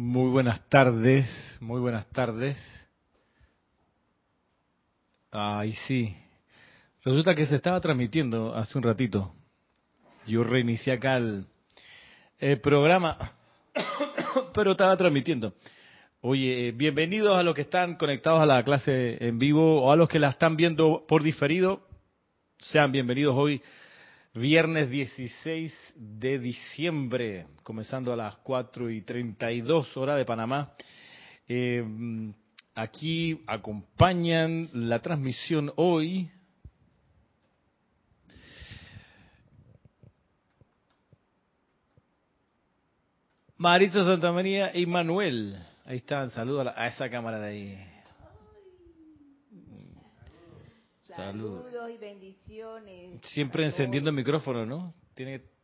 Muy buenas tardes, muy buenas tardes. Ay, sí. Resulta que se estaba transmitiendo hace un ratito. Yo reinicié acá el, el programa, pero estaba transmitiendo. Oye, bienvenidos a los que están conectados a la clase en vivo o a los que la están viendo por diferido. Sean bienvenidos hoy, viernes 16 de diciembre, comenzando a las 4 y 32 horas de Panamá. Eh, aquí acompañan la transmisión hoy. Marisa Santamaría y Manuel. Ahí están, saludos a, a esa cámara de ahí. Salud. Saludos y bendiciones. Siempre encendiendo el micrófono, ¿no? Tiene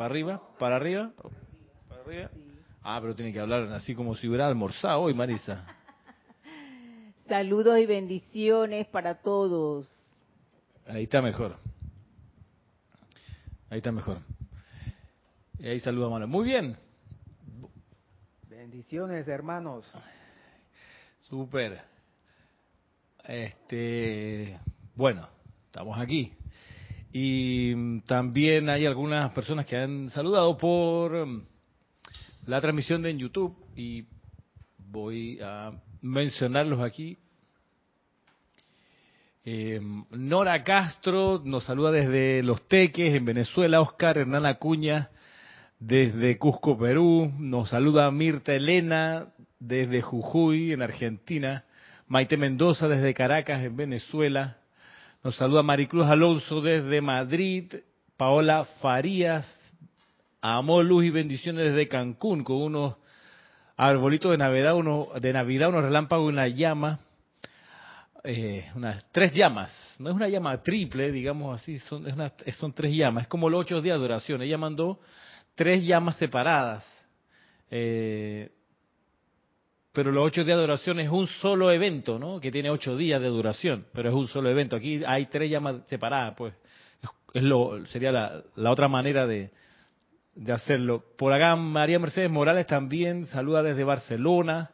para arriba, para arriba, para arriba. Sí. Ah, pero tiene que hablar así como si hubiera almorzado hoy, Marisa. Saludos y bendiciones para todos. Ahí está mejor. Ahí está mejor. Y ahí saluda a Manuel. Muy bien. Bendiciones, hermanos. Súper. Este, bueno, estamos aquí. Y mm, también hay algunas personas que han saludado por mm, la transmisión de en YouTube y voy a mencionarlos aquí. Eh, Nora Castro nos saluda desde Los Teques, en Venezuela. Oscar Hernán Acuña desde Cusco, Perú. Nos saluda Mirta Elena desde Jujuy, en Argentina. Maite Mendoza desde Caracas, en Venezuela. Nos saluda Maricruz Alonso desde Madrid. Paola Farías. Amor, luz y bendiciones desde Cancún con unos arbolitos de Navidad, uno, de Navidad, unos relámpagos y una llama. Eh, unas tres llamas. No es una llama triple, digamos así, son, es una- son tres llamas. Es como los ocho días de oración. Ella mandó tres llamas separadas. Eh, pero los ocho días de duración es un solo evento, ¿no? Que tiene ocho días de duración, pero es un solo evento. Aquí hay tres llamas separadas, pues es, lo sería la, la otra manera de, de hacerlo. Por acá María Mercedes Morales también saluda desde Barcelona.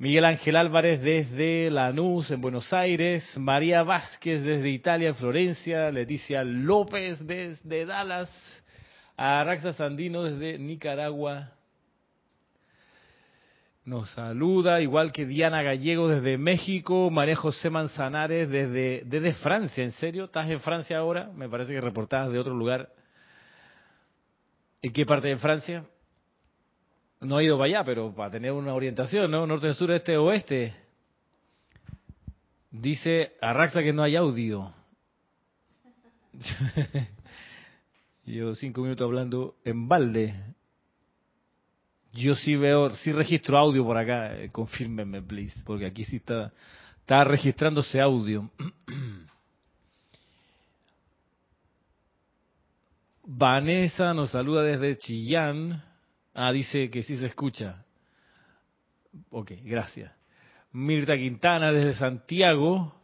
Miguel Ángel Álvarez desde Lanús, en Buenos Aires. María Vázquez desde Italia, en Florencia. Leticia López desde Dallas. Araxa Sandino desde Nicaragua. Nos saluda, igual que Diana Gallego desde México, María José Manzanares desde, desde Francia. ¿En serio? ¿Estás en Francia ahora? Me parece que reportabas de otro lugar. ¿En qué parte de Francia? No he ido para allá, pero para tener una orientación, ¿no? Norte, sur, este, oeste. Dice Arraxa que no hay audio. Yo cinco minutos hablando en balde. Yo sí veo, sí registro audio por acá. Eh, confírmenme, please, porque aquí sí está, está registrándose audio. Vanessa nos saluda desde Chillán. Ah, dice que sí se escucha. Ok, gracias. Mirta Quintana desde Santiago.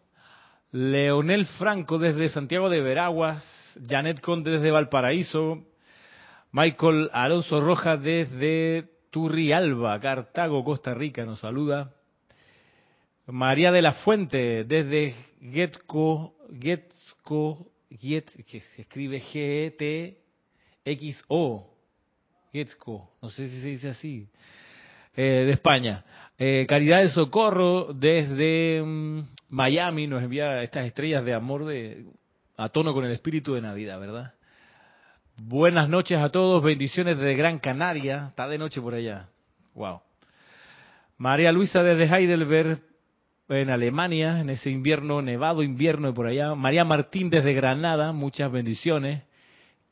Leonel Franco desde Santiago de Veraguas. Janet Conde desde Valparaíso. Michael Alonso Rojas desde Turrialba, Cartago, Costa Rica, nos saluda. María de la Fuente desde Getco, Getco, Get, que se escribe G-E-T-X-O, Getco, no sé si se dice así, eh, de España. Eh, Caridad de Socorro desde mm, Miami nos envía estas estrellas de amor de a tono con el espíritu de Navidad, ¿verdad? Buenas noches a todos, bendiciones desde Gran Canaria, está de noche por allá. Wow. María Luisa desde Heidelberg, en Alemania, en ese invierno, nevado invierno de por allá. María Martín desde Granada, muchas bendiciones.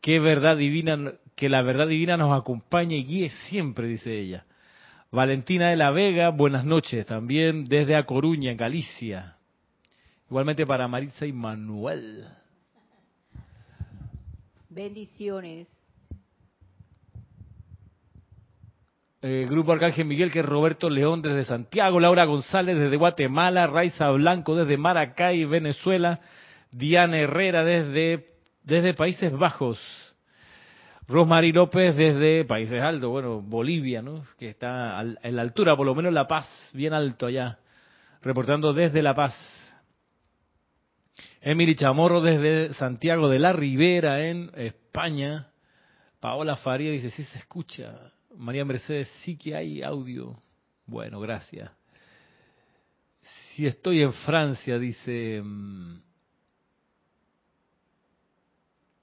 Que verdad divina, que la verdad divina nos acompañe y guíe siempre, dice ella. Valentina de la Vega, buenas noches, también desde A Coruña, en Galicia. Igualmente para Maritza y Manuel. Bendiciones. Eh, Grupo Arcángel Miguel, que es Roberto León desde Santiago, Laura González desde Guatemala, Raiza Blanco desde Maracay, Venezuela, Diana Herrera desde, desde Países Bajos, Rosmary López desde Países Altos, bueno, Bolivia, ¿no? Que está en la altura, por lo menos La Paz, bien alto allá, reportando desde La Paz. Emily Chamorro desde Santiago de la Ribera, en España. Paola Faría dice, sí se escucha. María Mercedes, sí que hay audio. Bueno, gracias. Si estoy en Francia, dice... Mm,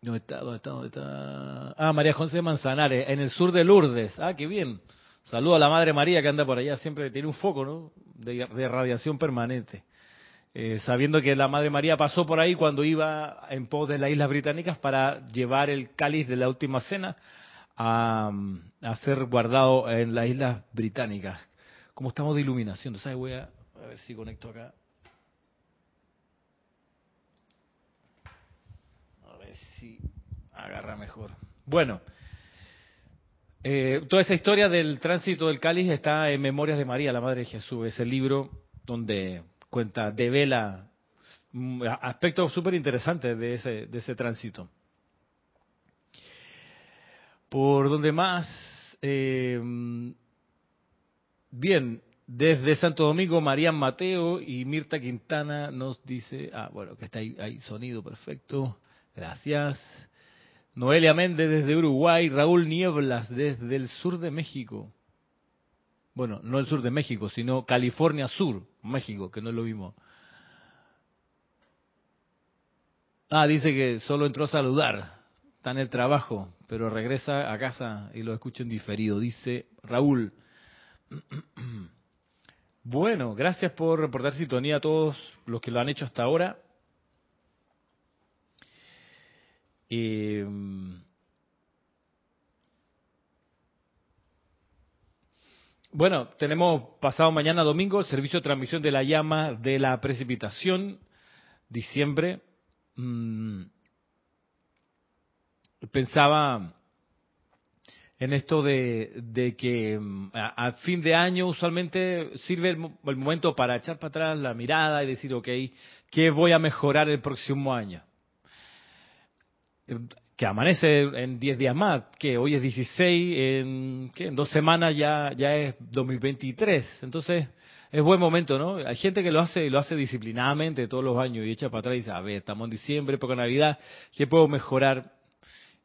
¿Dónde está? ¿Dónde está? ¿Dónde está? Ah, María José Manzanares, en el sur de Lourdes. Ah, qué bien. Saludo a la Madre María que anda por allá, siempre tiene un foco, ¿no? De, radiación permanente. Eh, sabiendo que la Madre María pasó por ahí cuando iba en pos de las Islas Británicas para llevar el cáliz de la última cena a, ser guardado en las Islas Británicas. Como estamos de iluminación, ¿sabes? Voy a, a ver si conecto acá. A ver si agarra mejor. Bueno, eh, toda esa historia del tránsito del cáliz está en Memorias de María, la Madre de Jesús, ese libro donde cuenta, devela mm, aspectos súper interesantes de ese, de ese tránsito. Por donde más, eh, bien, desde Santo Domingo, María Mateo y Mirta Quintana nos dice, ah, bueno, que está ahí, hay sonido perfecto, gracias. Noelia Méndez desde Uruguay, Raúl Nieblas desde el sur de México bueno, no el sur de México, sino California Sur, México, que no lo vimos. Ah, dice que solo entró a saludar, está en el trabajo, pero regresa a casa y lo escucho en diferido, dice Raúl. Bueno, gracias por reportar sintonía a todos los que lo han hecho hasta ahora. Eh, Bueno, tenemos pasado mañana domingo el servicio de transmisión de la llama de la precipitación, diciembre. Mm, pensaba en esto de, que mm, a, fin de año usualmente sirve el, el, momento para echar para atrás la mirada y decir, ok, ¿qué voy a mejorar el próximo año? Que amanece en 10 días más, que hoy es 16, en, en dos semanas ya, ya es 2023. Entonces, es buen momento, ¿no? Hay gente que lo hace lo hace disciplinadamente todos los años y echa para atrás y dice, a ver, estamos en diciembre, época de Navidad, ¿qué puedo mejorar?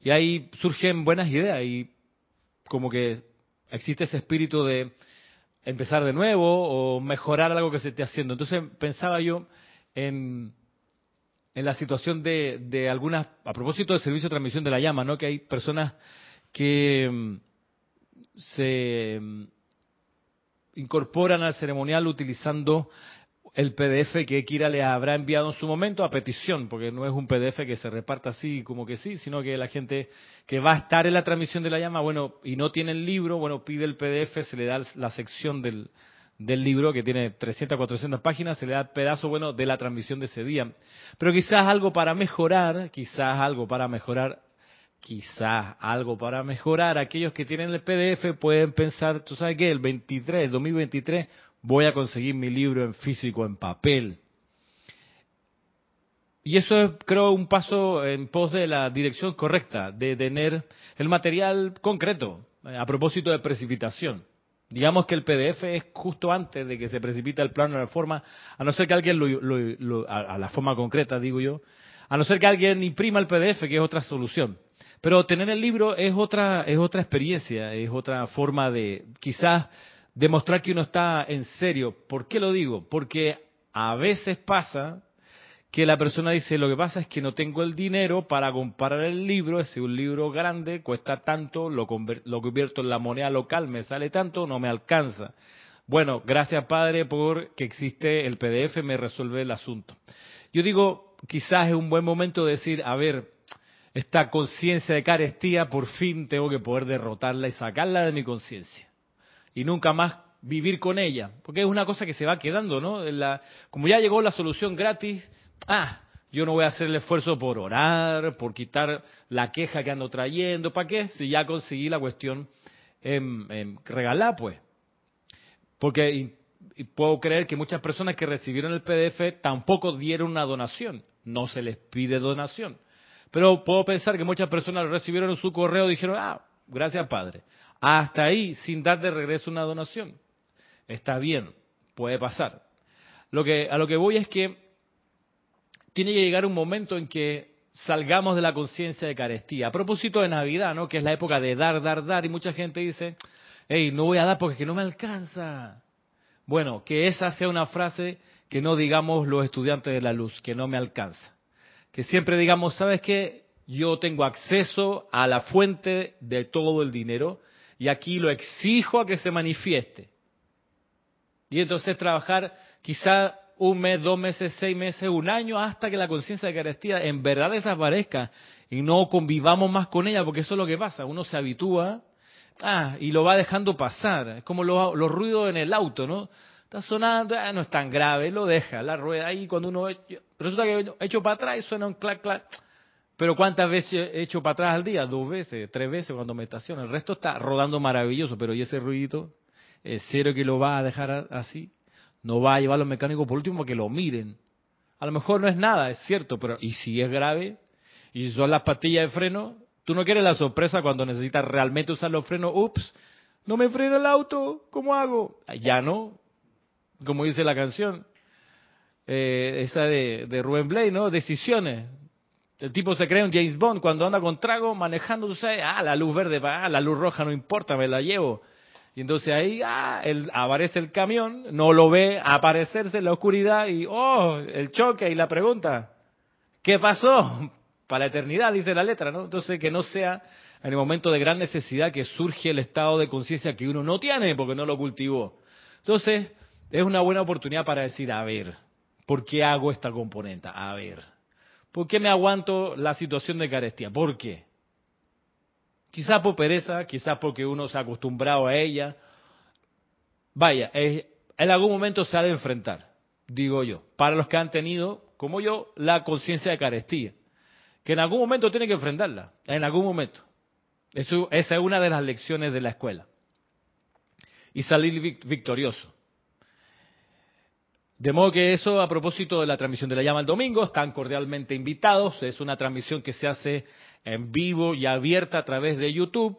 Y ahí surgen buenas ideas y como que existe ese espíritu de empezar de nuevo o mejorar algo que se esté haciendo. Entonces pensaba yo en en la situación de, de algunas, a propósito del servicio de transmisión de la llama, ¿no? Que hay personas que mm, se mm, incorporan al ceremonial utilizando el PDF que Kira le habrá enviado en su momento a petición, porque no es un PDF que se reparta así como que sí, sino que la gente que va a estar en la transmisión de la llama, bueno, y no tiene el libro, bueno, pide el PDF, se le da la sección del, del libro, que tiene 300, 400 páginas, se le da pedazo bueno de la transmisión de ese día. Pero quizás algo para mejorar, quizás algo para mejorar, quizás algo para mejorar. Aquellos que tienen el PDF pueden pensar, tú sabes qué, el 23, el 2023, voy a conseguir mi libro en físico, en papel. Y eso es, creo, un paso en pos de la dirección correcta, de tener el material concreto, eh, a propósito de precipitación. Digamos que el PDF es justo antes de que se precipita el plano de la forma, a no ser que alguien lo, a, la forma concreta, digo yo, a no ser que alguien imprima el PDF, que es otra solución. Pero tener el libro es otra, es otra experiencia, es otra forma de quizás demostrar que uno está en serio. ¿Por qué lo digo? Porque a veces pasa que la persona dice, lo que pasa es que no tengo el dinero para comprar el libro, es un libro grande, cuesta tanto, lo, lo convierto en la moneda local, me sale tanto, no me alcanza. Bueno, gracias Padre por que existe el PDF, me resuelve el asunto. Yo digo, quizás es un buen momento de decir, a ver, esta conciencia de carestía, por fin tengo que poder derrotarla y sacarla de mi conciencia. Y nunca más vivir con ella, porque es una cosa que se va quedando, ¿no? La, como ya llegó la solución gratis, ah, yo no voy a hacer el esfuerzo por orar, por quitar la queja que ando trayendo, ¿para qué? Si ya conseguí la cuestión en, pues. Porque puedo creer que muchas personas que recibieron el PDF tampoco dieron una donación, no se les pide donación. Pero puedo pensar que muchas personas recibieron su correo y dijeron, ah, gracias Padre. Hasta ahí, sin dar de regreso una donación. Está bien, puede pasar. Lo que, a lo que voy es que tiene que llegar un momento en que salgamos de la conciencia de carestía. A propósito de Navidad, ¿no? Que es la época de dar, dar, dar, y mucha gente dice, hey, no voy a dar porque no me alcanza. Bueno, que esa sea una frase que no digamos los estudiantes de la luz, que no me alcanza. Que siempre digamos, ¿sabes qué? Yo tengo acceso a la fuente de todo el dinero y aquí lo exijo a que se manifieste. Y entonces trabajar quizá un mes, dos meses, seis meses, un año, hasta que la conciencia de carestía en verdad desaparezca y no convivamos más con ella, porque eso es lo que pasa, uno se habitúa ah, y lo va dejando pasar, es como los, ruidos en el auto, ¿no? Está sonando, ah, no es tan grave, lo deja, la rueda ahí cuando uno resulta que hecho para atrás y suena un clac clac. Pero ¿cuántas veces he hecho para atrás al día? Dos veces, tres veces cuando me estaciono. El resto está rodando maravilloso, pero ¿y ese ruidito? ¿Es serio que lo va a dejar así? No va a llevar a los mecánicos por último que lo miren. A lo mejor no es nada, es cierto, pero ¿y si es grave? ¿Y si son las pastillas de freno? Tú no quieres la sorpresa cuando necesitas realmente usar los frenos. Ups, no me frena el auto, ¿cómo hago? Ya no, como dice la canción. Eh, esa de, de Rubén Blay, ¿no? Decisiones. El tipo se cree un James Bond cuando anda con trago manejando, tú sabes, ah, la luz verde, ah, la luz roja no importa, me la llevo. Y entonces ahí ah, aparece el camión, no lo ve aparecerse en la oscuridad y, oh, el choque y la pregunta, ¿qué pasó? Para la eternidad, dice la letra, ¿no? Entonces que no sea en el momento de gran necesidad que surge el estado de conciencia que uno no tiene porque no lo cultivó. Entonces, es una buena oportunidad para decir, a ver, ¿por qué hago esta componente? A ver, ¿por qué me aguanto la situación de carestía? ¿Por qué? Quizás por pereza, quizás porque uno se ha acostumbrado a ella. Vaya, en algún momento se ha de enfrentar, digo yo, para los que han tenido, como yo, la conciencia de carestía, que en algún momento tienen que enfrentarla, en algún momento. Esa es una de las lecciones de la escuela. Y salir victorioso. De modo que eso, a propósito de la transmisión de la llama el domingo, están cordialmente invitados. Es una transmisión que se hace en vivo y abierta a través de YouTube.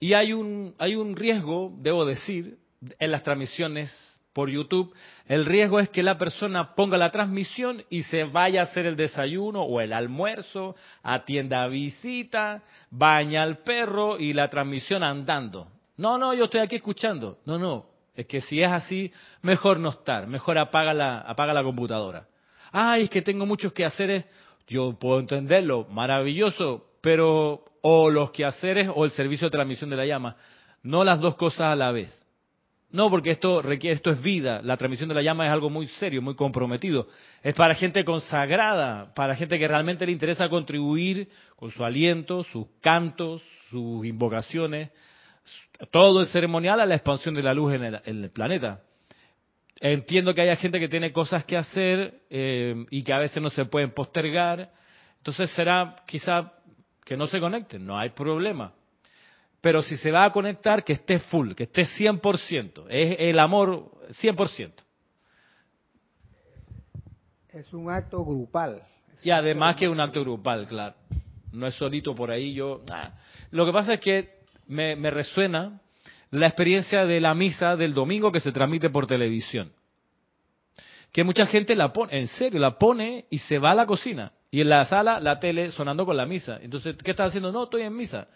Y hay un, hay un riesgo, debo decir, en las transmisiones por YouTube. El riesgo es que la persona ponga la transmisión y se vaya a hacer el desayuno o el almuerzo, atienda visita, baña al perro y la transmisión andando. No, no, yo estoy aquí escuchando. No, no. Es que si es así, mejor no estar, mejor apaga la, apaga la computadora. Ay, es que tengo muchos quehaceres. Yo puedo entenderlo, maravilloso, pero o los quehaceres o el servicio de transmisión de la llama, no las dos cosas a la vez. No, porque esto requiere, esto es vida. La transmisión de la llama es algo muy serio, muy comprometido. Es para gente consagrada, para gente que realmente le interesa contribuir con su aliento, sus cantos, sus invocaciones, todo el ceremonial a la expansión de la luz en el, planeta. Entiendo que haya gente que tiene cosas que hacer eh, y que a veces no se pueden postergar. Entonces será quizá que no se conecten, no hay problema. Pero si se va a conectar, que esté full, que esté 100%. Es el amor 100%. Es un acto grupal. Y además que es un acto grupal, claro. No es solito por ahí yo. Lo que pasa es que me, me resuena la experiencia de la misa del domingo que se transmite por televisión. Que mucha gente la pone, en serio, la pone y se va a la cocina. Y en la sala, la tele sonando con la misa. Entonces, ¿qué estás haciendo? No, estoy en misa.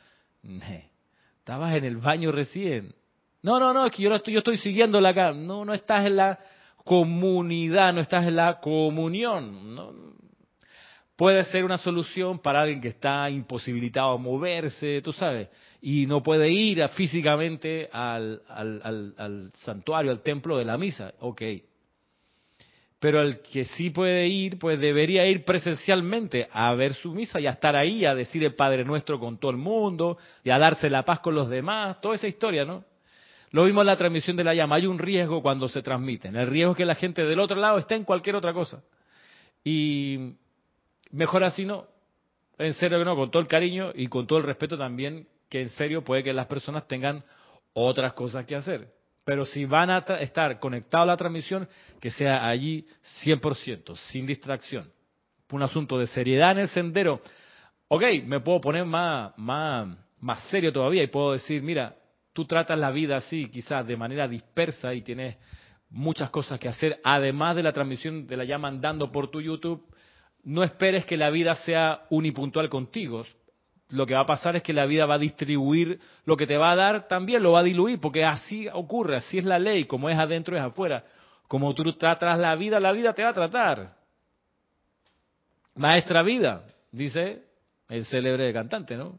Estabas en el baño recién. No, no, no, es que yo, estoy, yo estoy siguiéndola acá. No, no estás en la comunidad, no estás en la comunión. Puede ser una solución para alguien que está imposibilitado a moverse, tú sabes, y no puede ir físicamente al, santuario, al templo de la misa. Ok, pero el que sí puede ir, pues debería ir presencialmente a ver su misa y a estar ahí, a decir el Padre Nuestro con todo el mundo y a darse la paz con los demás, toda esa historia, ¿no? Lo vimos en la transmisión de la llama, hay un riesgo cuando se transmiten, el riesgo es que la gente del otro lado esté en cualquier otra cosa. Y mejor así no, en serio que no, con todo el cariño y con todo el respeto también, que en serio puede que las personas tengan otras cosas que hacer. Pero si van a estar conectados a la transmisión, que sea allí 100%, sin distracción. Un asunto de seriedad en el sendero. Ok, me puedo poner más, más, más serio todavía y puedo decir, mira, tú tratas la vida así, quizás de manera dispersa y tienes muchas cosas que hacer, además de la transmisión de la llama andando por tu YouTube, no esperes que la vida sea unipuntual contigo. Lo que va a pasar es que la vida va a distribuir lo que te va a dar, también lo va a diluir, porque así ocurre, así es la ley, como es adentro es afuera. Como tú tratas la vida, la vida te va a tratar. Maestra vida, dice el célebre cantante, ¿no?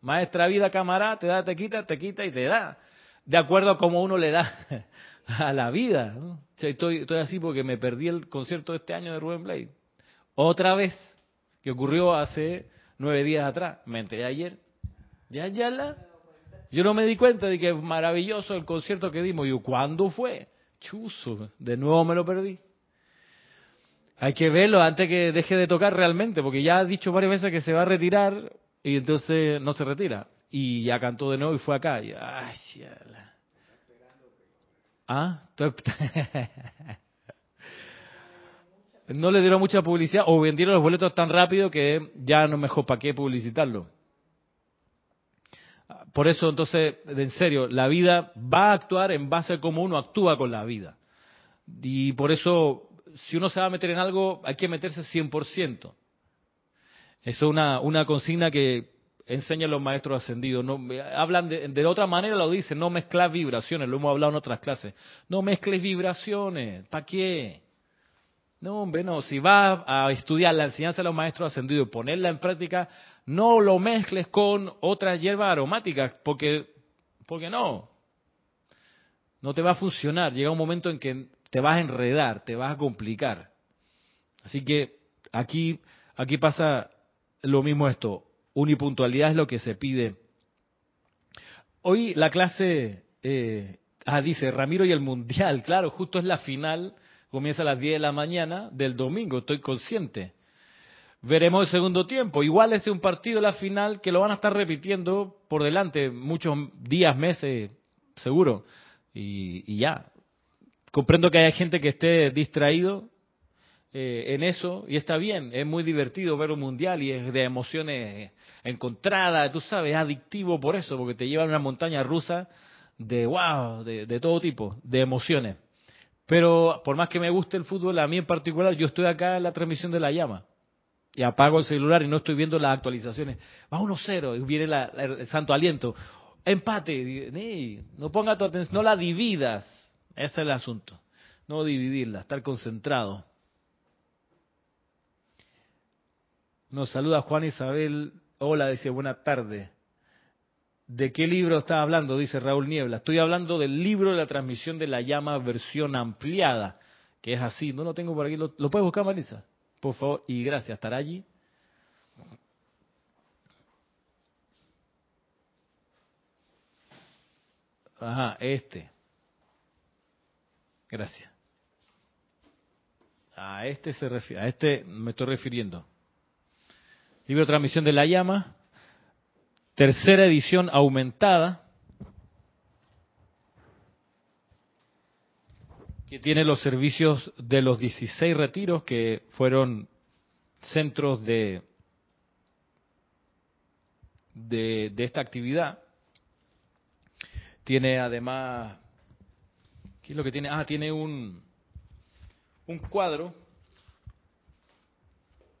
Maestra vida, camarada, te da, te quita, te quita y te da. De acuerdo a cómo uno le da a la vida. ¿no? estoy, así porque me perdí el concierto de este año de Rubén Blade. Otra vez, que ocurrió hace nueve días atrás. Me enteré ayer. Ya, ya la. Yo no me di cuenta de que maravilloso el concierto que dimos. Yo, ¿cuándo fue? Chuzo, de nuevo me lo perdí. Hay que verlo antes que deje de tocar realmente, porque ya ha dicho varias veces que se va a retirar y entonces no se retira. Y ya cantó de nuevo y fue acá. Y, ay, ya la. ¿Ah? no le dieron mucha publicidad o vendieron los boletos tan rápido que ya no mejor para qué publicitarlo. Por eso entonces, en serio, la vida va a actuar en base a cómo uno actúa con la vida. Y por eso, si uno se va a meter en algo, hay que meterse 100%. Eso es una, una consigna que enseñan los maestros ascendidos. No, hablan de, de otra manera, lo dicen, no mezclar vibraciones, lo hemos hablado en otras clases. No mezcles vibraciones, ¿para qué? No, hombre, no. Si vas a estudiar la enseñanza de los maestros ascendidos y ponerla en práctica, no lo mezcles con otras hierbas aromáticas, porque, porque no. No te va a funcionar. Llega un momento en que te vas a enredar, te vas a complicar. Así que aquí, aquí pasa lo mismo esto. Unipuntualidad es lo que se pide. Hoy la clase, eh, ah, dice Ramiro y el Mundial, claro, justo es la final comienza a las 10 de la mañana del domingo, estoy consciente. Veremos el segundo tiempo. Igual es un partido la final que lo van a estar repitiendo por delante muchos días, meses, seguro. Y, ya. Comprendo que haya gente que esté distraído eh, en eso y está bien. Es muy divertido ver un mundial y es de emociones encontradas, tú sabes, es adictivo por eso, porque te lleva a una montaña rusa de wow, de todo tipo, de emociones. Pero por más que me guste el fútbol, a mí en particular, yo estoy acá en la transmisión de la llama. Y apago el celular y no estoy viendo las actualizaciones. Va 1-0 y viene el santo aliento. Empate. No ponga tu atención, no la dividas. Ese es el asunto. No dividirla, estar concentrado. Nos saluda Juan Isabel. Hola, dice buena tarde. ¿De qué libro está hablando? Dice Raúl Niebla. Estoy hablando del libro de la transmisión de la llama versión ampliada, que es así. No lo tengo por aquí. ¿Lo, puedes buscar, Marisa? Por favor. Y gracias. ¿Estará allí? Ajá, este. Gracias. A este se refiere, a este me estoy refiriendo. Libro de transmisión de la llama, tercera edición aumentada, que tiene los servicios de los 16 retiros que fueron centros de, de, esta actividad. Tiene además, ¿qué es lo que tiene? Ah, tiene un, un cuadro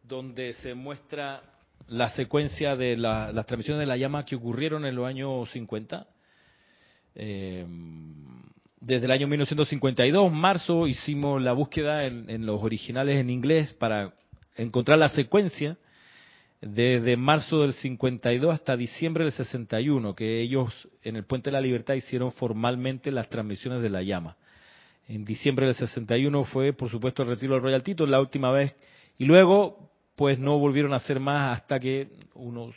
donde se muestra la secuencia de las transmisiones de la llama que ocurrieron en los años 50. Eh, desde el año 1952, marzo, hicimos la búsqueda en, los originales en inglés para encontrar la secuencia desde marzo del 52 hasta diciembre del 61, que ellos en el Puente de la Libertad hicieron formalmente las transmisiones de la llama. En diciembre del 61 fue, por supuesto, el retiro del Royal Tito, la última vez. Y luego, pues no volvieron a hacer más hasta que unos,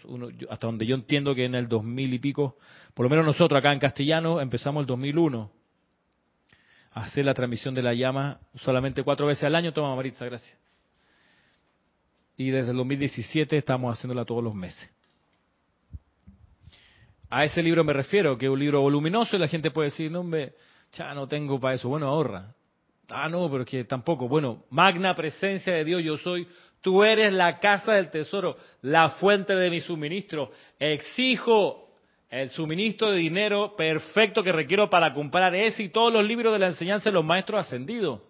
hasta donde yo entiendo que en el 2000 y pico, por lo menos nosotros acá en castellano empezamos el 2001 a hacer la transmisión de la llama solamente cuatro veces al año. Toma Maritza, gracias. Y desde el 2017 estamos haciéndola todos los meses. A ese libro me refiero, que es un libro voluminoso y la gente puede decir, no, hombre, ya no tengo para eso. Bueno, ahorra. Ah, no, pero es que tampoco. Bueno, magna presencia de Dios yo soy. Tú eres la casa del tesoro, la fuente de mi suministro. Exijo el suministro de dinero perfecto que requiero para comprar ese y todos los libros de la enseñanza de los maestros ascendidos.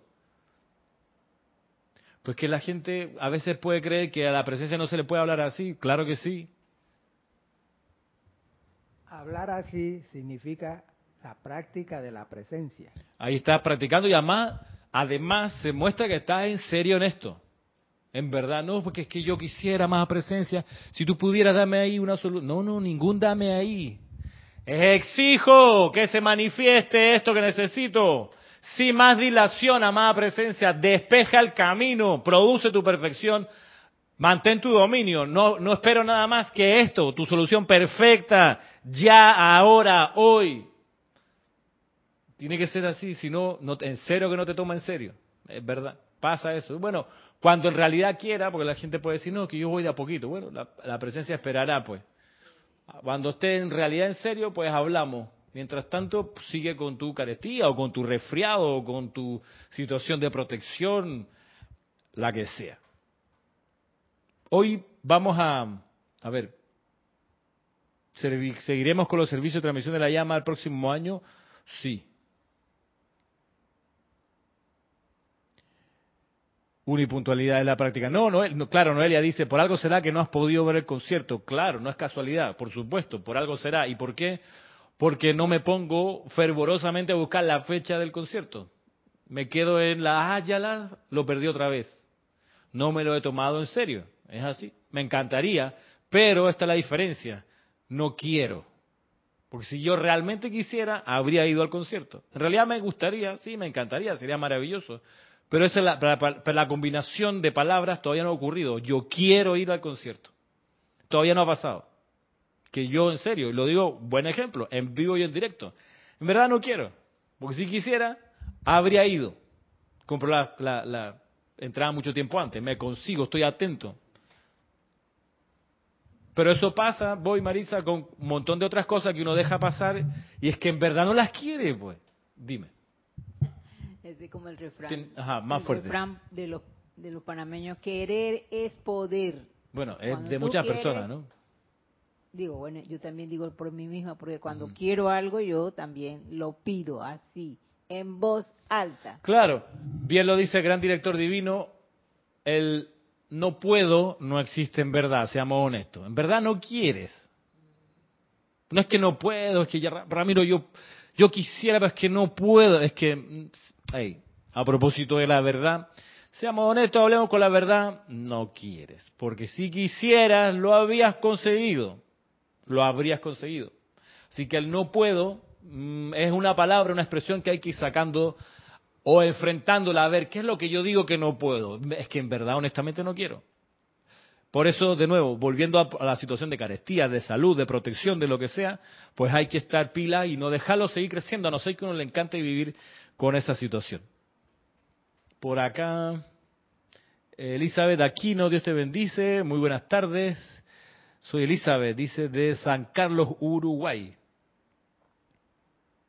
Pues que la gente a veces puede creer que a la presencia no se le puede hablar así. Claro que sí. Hablar así significa la práctica de la presencia. Ahí estás practicando y además, además se muestra que estás en serio en esto. En verdad, no, porque es que yo quisiera más presencia. Si tú pudieras darme ahí una solución. No, no, ningún dame ahí. Exijo que se manifieste esto que necesito. Sin más dilación, amada presencia, despeja el camino, produce tu perfección, mantén tu dominio. No, no espero nada más que esto, tu solución perfecta, ya, ahora, hoy. Tiene que ser así, si no en serio que no te toma en serio. Es verdad, pasa eso. Bueno, cuando en realidad quiera, porque la gente puede decir, no, que yo voy de a poquito. Bueno, la, la presencia esperará, pues. Cuando esté en realidad en serio, pues hablamos. Mientras tanto, sigue con tu carestía o con tu resfriado o con tu situación de protección, la que sea. Hoy vamos a, a ver, ¿seguiremos con los servicios de transmisión de la llama el próximo año? Sí. Unipuntualidad de la práctica. No, no, no, claro, Noelia dice, por algo será que no has podido ver el concierto. Claro, no es casualidad, por supuesto, por algo será. ¿Y por qué? porque no me pongo fervorosamente a buscar la fecha del concierto. Me quedo en la, ah, ya lo perdí otra vez. No me lo he tomado en serio. Es así. Me encantaría, pero esta es la diferencia. No quiero. Porque si yo realmente quisiera, habría ido al concierto. En realidad me gustaría, sí, me encantaría, sería maravilloso. Pero esa es la, la combinación de palabras todavía no ha ocurrido. Yo quiero ir al concierto. Todavía no ha pasado que yo en serio, lo digo, buen ejemplo, en vivo y en directo. En verdad no quiero, porque si quisiera, habría ido. Compro la, la, entrada mucho tiempo antes, me consigo, estoy atento. Pero eso pasa, voy Marisa, con un montón de otras cosas que uno deja pasar y es que en verdad no las quiere, pues. Dime. Es como el refrán. Ajá, más el fuerte. refrán de los, de los panameños, querer es poder. Bueno, es de muchas personas, ¿no? digo, bueno, yo también digo por mí misma, porque cuando quiero algo yo también lo pido así, en voz alta. Claro, bien lo dice el gran director divino, el no puedo no existe en verdad, seamos honestos. En verdad no quieres. No es que no puedo, es que ya, Ramiro, yo, yo quisiera, pero es que no puedo, es que, a propósito de la verdad, seamos honestos, hablemos con la verdad, no quieres, porque si quisieras, lo habías conseguido lo habrías conseguido. Así que el no puedo mm, es una palabra, una expresión que hay que ir sacando o enfrentándola a ver qué es lo que yo digo que no puedo. Es que en verdad, honestamente, no quiero. Por eso, de nuevo, volviendo a la situación de carestía, de salud, de protección, de lo que sea, pues hay que estar pila y no dejarlo seguir creciendo, a no ser que uno le encante vivir con esa situación. Por acá, Elizabeth Aquino, Dios te bendice, muy buenas tardes. Soy Elizabeth, dice, de San Carlos, Uruguay.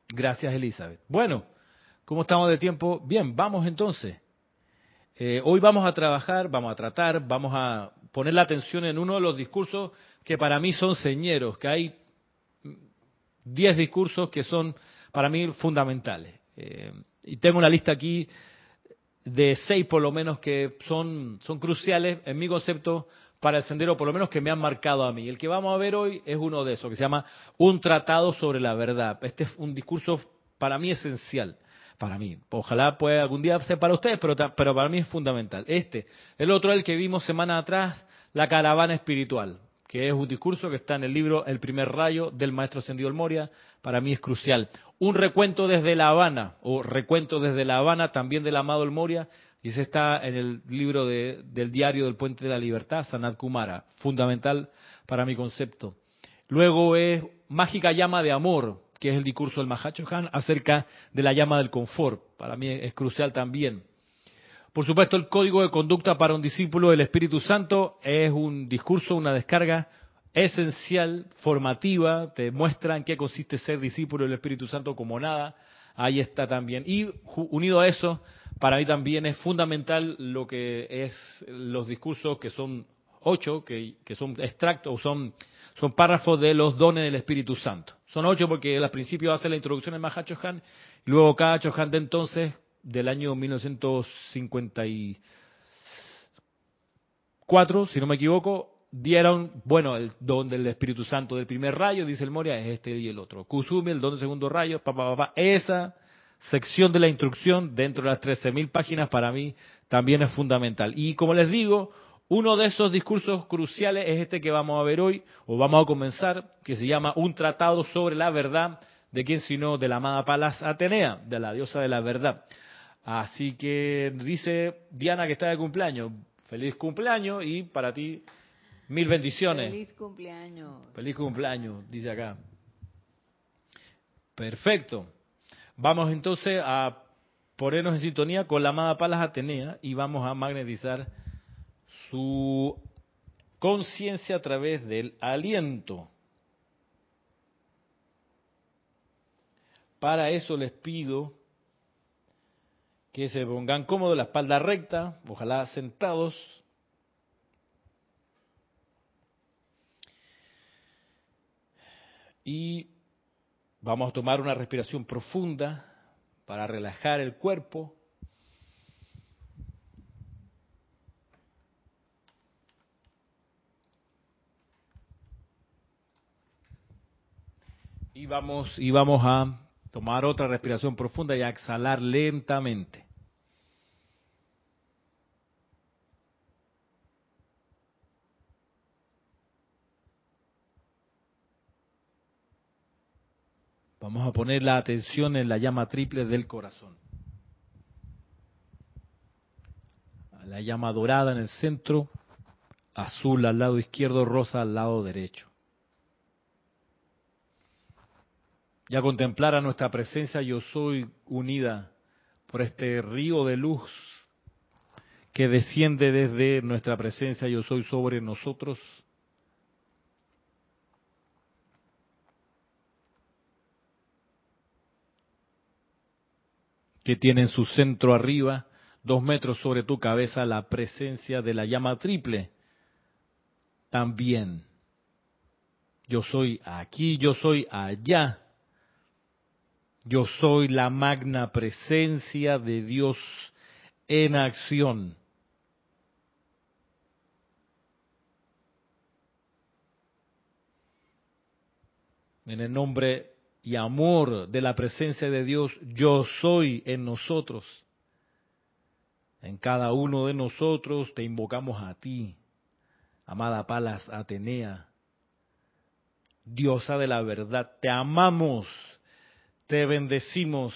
Gracias, Elizabeth. Bueno, ¿cómo estamos de tiempo? Bien, vamos entonces. Eh, hoy vamos a trabajar, vamos a tratar, vamos a poner la atención en uno de los discursos que para mí son señeros, que hay 10 discursos que son para mí fundamentales. Eh, y tengo una lista aquí de seis por lo menos que son, son cruciales en mi concepto para el sendero, por lo menos que me han marcado a mí. El que vamos a ver hoy es uno de esos, que se llama Un Tratado sobre la Verdad. Este es un discurso para mí esencial, para mí. Ojalá pueda algún día ser para ustedes, pero, pero para mí es fundamental. Este, el otro, el que vimos semana atrás, La Caravana Espiritual, que es un discurso que está en el libro El primer rayo del maestro Ascendido Moria, para mí es crucial. Un recuento desde La Habana, o recuento desde La Habana, también del amado El Moria, y ese está en el libro del diario del Puente de la Libertad, Sanat Kumara, fundamental para mi concepto. Luego es Mágica Llama de Amor, que es el discurso del Mahacho Han acerca de la llama del confort. Para mí es crucial también. Por supuesto, el código de conducta para un discípulo del Espíritu Santo es un discurso, una descarga esencial, formativa, te muestra en qué consiste ser discípulo del Espíritu Santo como nada. Ahí está también. Y unido a eso, Para mí también es fundamental lo que es los discursos que son ocho, que, son extractos o son, son párrafos de los dones del Espíritu Santo. Son ocho porque al principio hace la introducción en Mahacho Han, y luego cada Han de entonces, del año 1954, si no me equivoco, dieron, bueno, el don del Espíritu Santo del primer rayo, dice el Moria, es este y el otro. Kusumi, el don del segundo rayo, papá, papá, esa sección de la instrucción dentro de las 13.000 páginas para mí también es fundamental. Y como les digo, uno de esos discursos cruciales es este que vamos a ver hoy, o vamos a comenzar, que se llama Un tratado sobre la verdad, de quién sino de la amada Palas Atenea, de la diosa de la verdad. Así que dice Diana que está de cumpleaños, feliz cumpleaños y para ti mil bendiciones. Feliz cumpleaños. Feliz cumpleaños, dice acá. Perfecto. Vamos entonces a ponernos en sintonía con la amada Palas Atenea y vamos a magnetizar su conciencia a través del aliento. Para eso les pido que se pongan cómodos, la espalda recta, ojalá sentados. Y Vamos a tomar una respiración profunda para relajar el cuerpo. Y vamos, y vamos a tomar otra respiración profunda y a exhalar lentamente. Vamos a poner la atención en la llama triple del corazón. La llama dorada en el centro, azul al lado izquierdo, rosa al lado derecho. Ya contemplar a nuestra presencia yo soy unida por este río de luz que desciende desde nuestra presencia yo soy sobre nosotros que tiene en su centro arriba, dos metros sobre tu cabeza, la presencia de la llama triple. También, yo soy aquí, yo soy allá. Yo soy la magna presencia de Dios en acción. En el nombre y amor de la presencia de Dios, yo soy en nosotros. En cada uno de nosotros te invocamos a ti, amada Palas Atenea, diosa de la verdad. Te amamos, te bendecimos,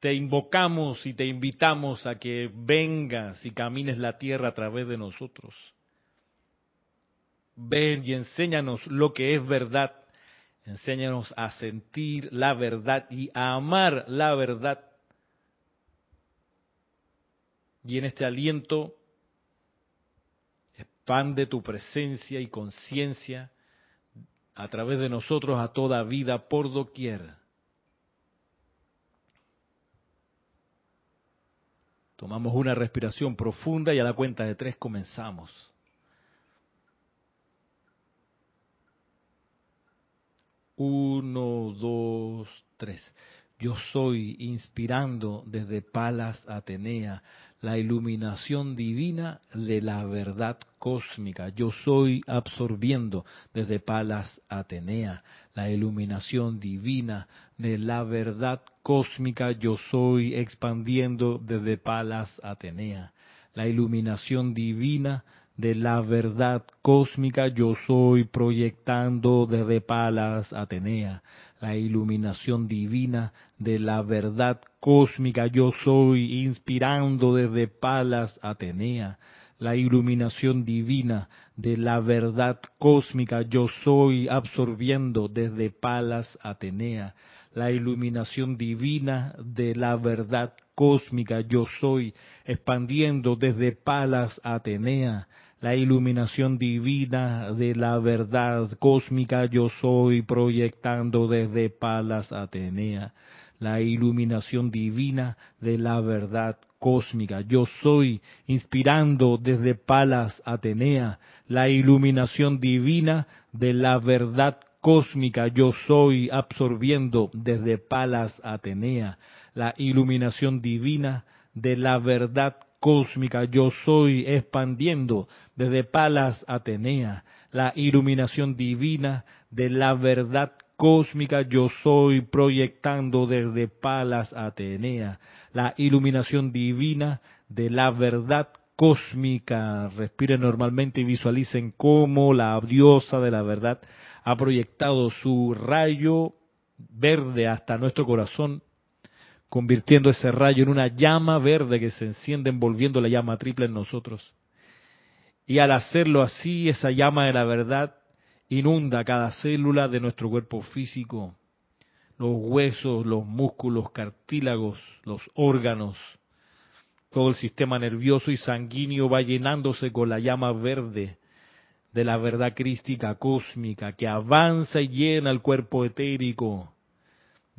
te invocamos y te invitamos a que vengas y camines la tierra a través de nosotros. Ven y enséñanos lo que es verdad. Enséñanos a sentir la verdad y a amar la verdad. Y en este aliento, expande tu presencia y conciencia a través de nosotros a toda vida por doquier. Tomamos una respiración profunda y a la cuenta de tres comenzamos. Uno, dos, tres. Yo soy inspirando desde Palas Atenea la iluminación divina de la verdad cósmica. Yo soy absorbiendo desde Palas Atenea la iluminación divina de la verdad cósmica. Yo soy expandiendo desde Palas Atenea la iluminación divina de la verdad cósmica yo soy proyectando desde Palas Atenea, la iluminación divina de la verdad cósmica yo soy inspirando desde Palas Atenea, la iluminación divina de la verdad cósmica yo soy absorbiendo desde Palas Atenea, la iluminación divina de la verdad cósmica yo soy expandiendo desde Palas Atenea, la iluminación divina de la verdad cósmica yo soy proyectando desde Palas Atenea, la iluminación divina de la verdad cósmica. Yo soy, inspirando desde Palas Atenea, la iluminación divina de la verdad cósmica. Yo soy, absorbiendo desde Palas Atenea, la iluminación divina de la verdad cósmica. Yo soy, expandiendo desde Palas Atenea, la iluminación divina de la verdad cósmica yo soy proyectando desde Palas Atenea, la iluminación divina de la verdad cósmica. Respiren normalmente y visualicen cómo la diosa de la verdad ha proyectado su rayo verde hasta nuestro corazón, convirtiendo ese rayo en una llama verde que se enciende envolviendo la llama triple en nosotros. Y al hacerlo así, esa llama de la verdad inunda cada célula de nuestro cuerpo físico, los huesos, los músculos, cartílagos, los órganos, todo el sistema nervioso y sanguíneo va llenándose con la llama verde de la verdad crística cósmica que avanza y llena el cuerpo etérico,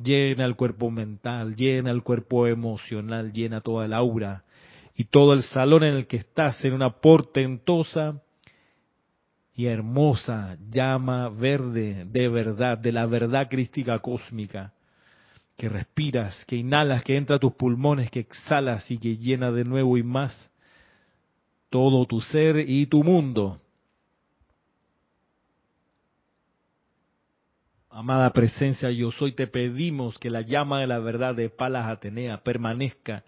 llena el cuerpo mental, llena el cuerpo emocional, llena toda el aura y todo el salón en el que estás en una portentosa y hermosa llama verde de verdad, de la verdad crística cósmica, que respiras, que inhalas, que entra a tus pulmones, que exhalas y que llena de nuevo y más todo tu ser y tu mundo. Amada presencia, yo soy, te pedimos que la llama de la verdad de Palas Atenea permanezca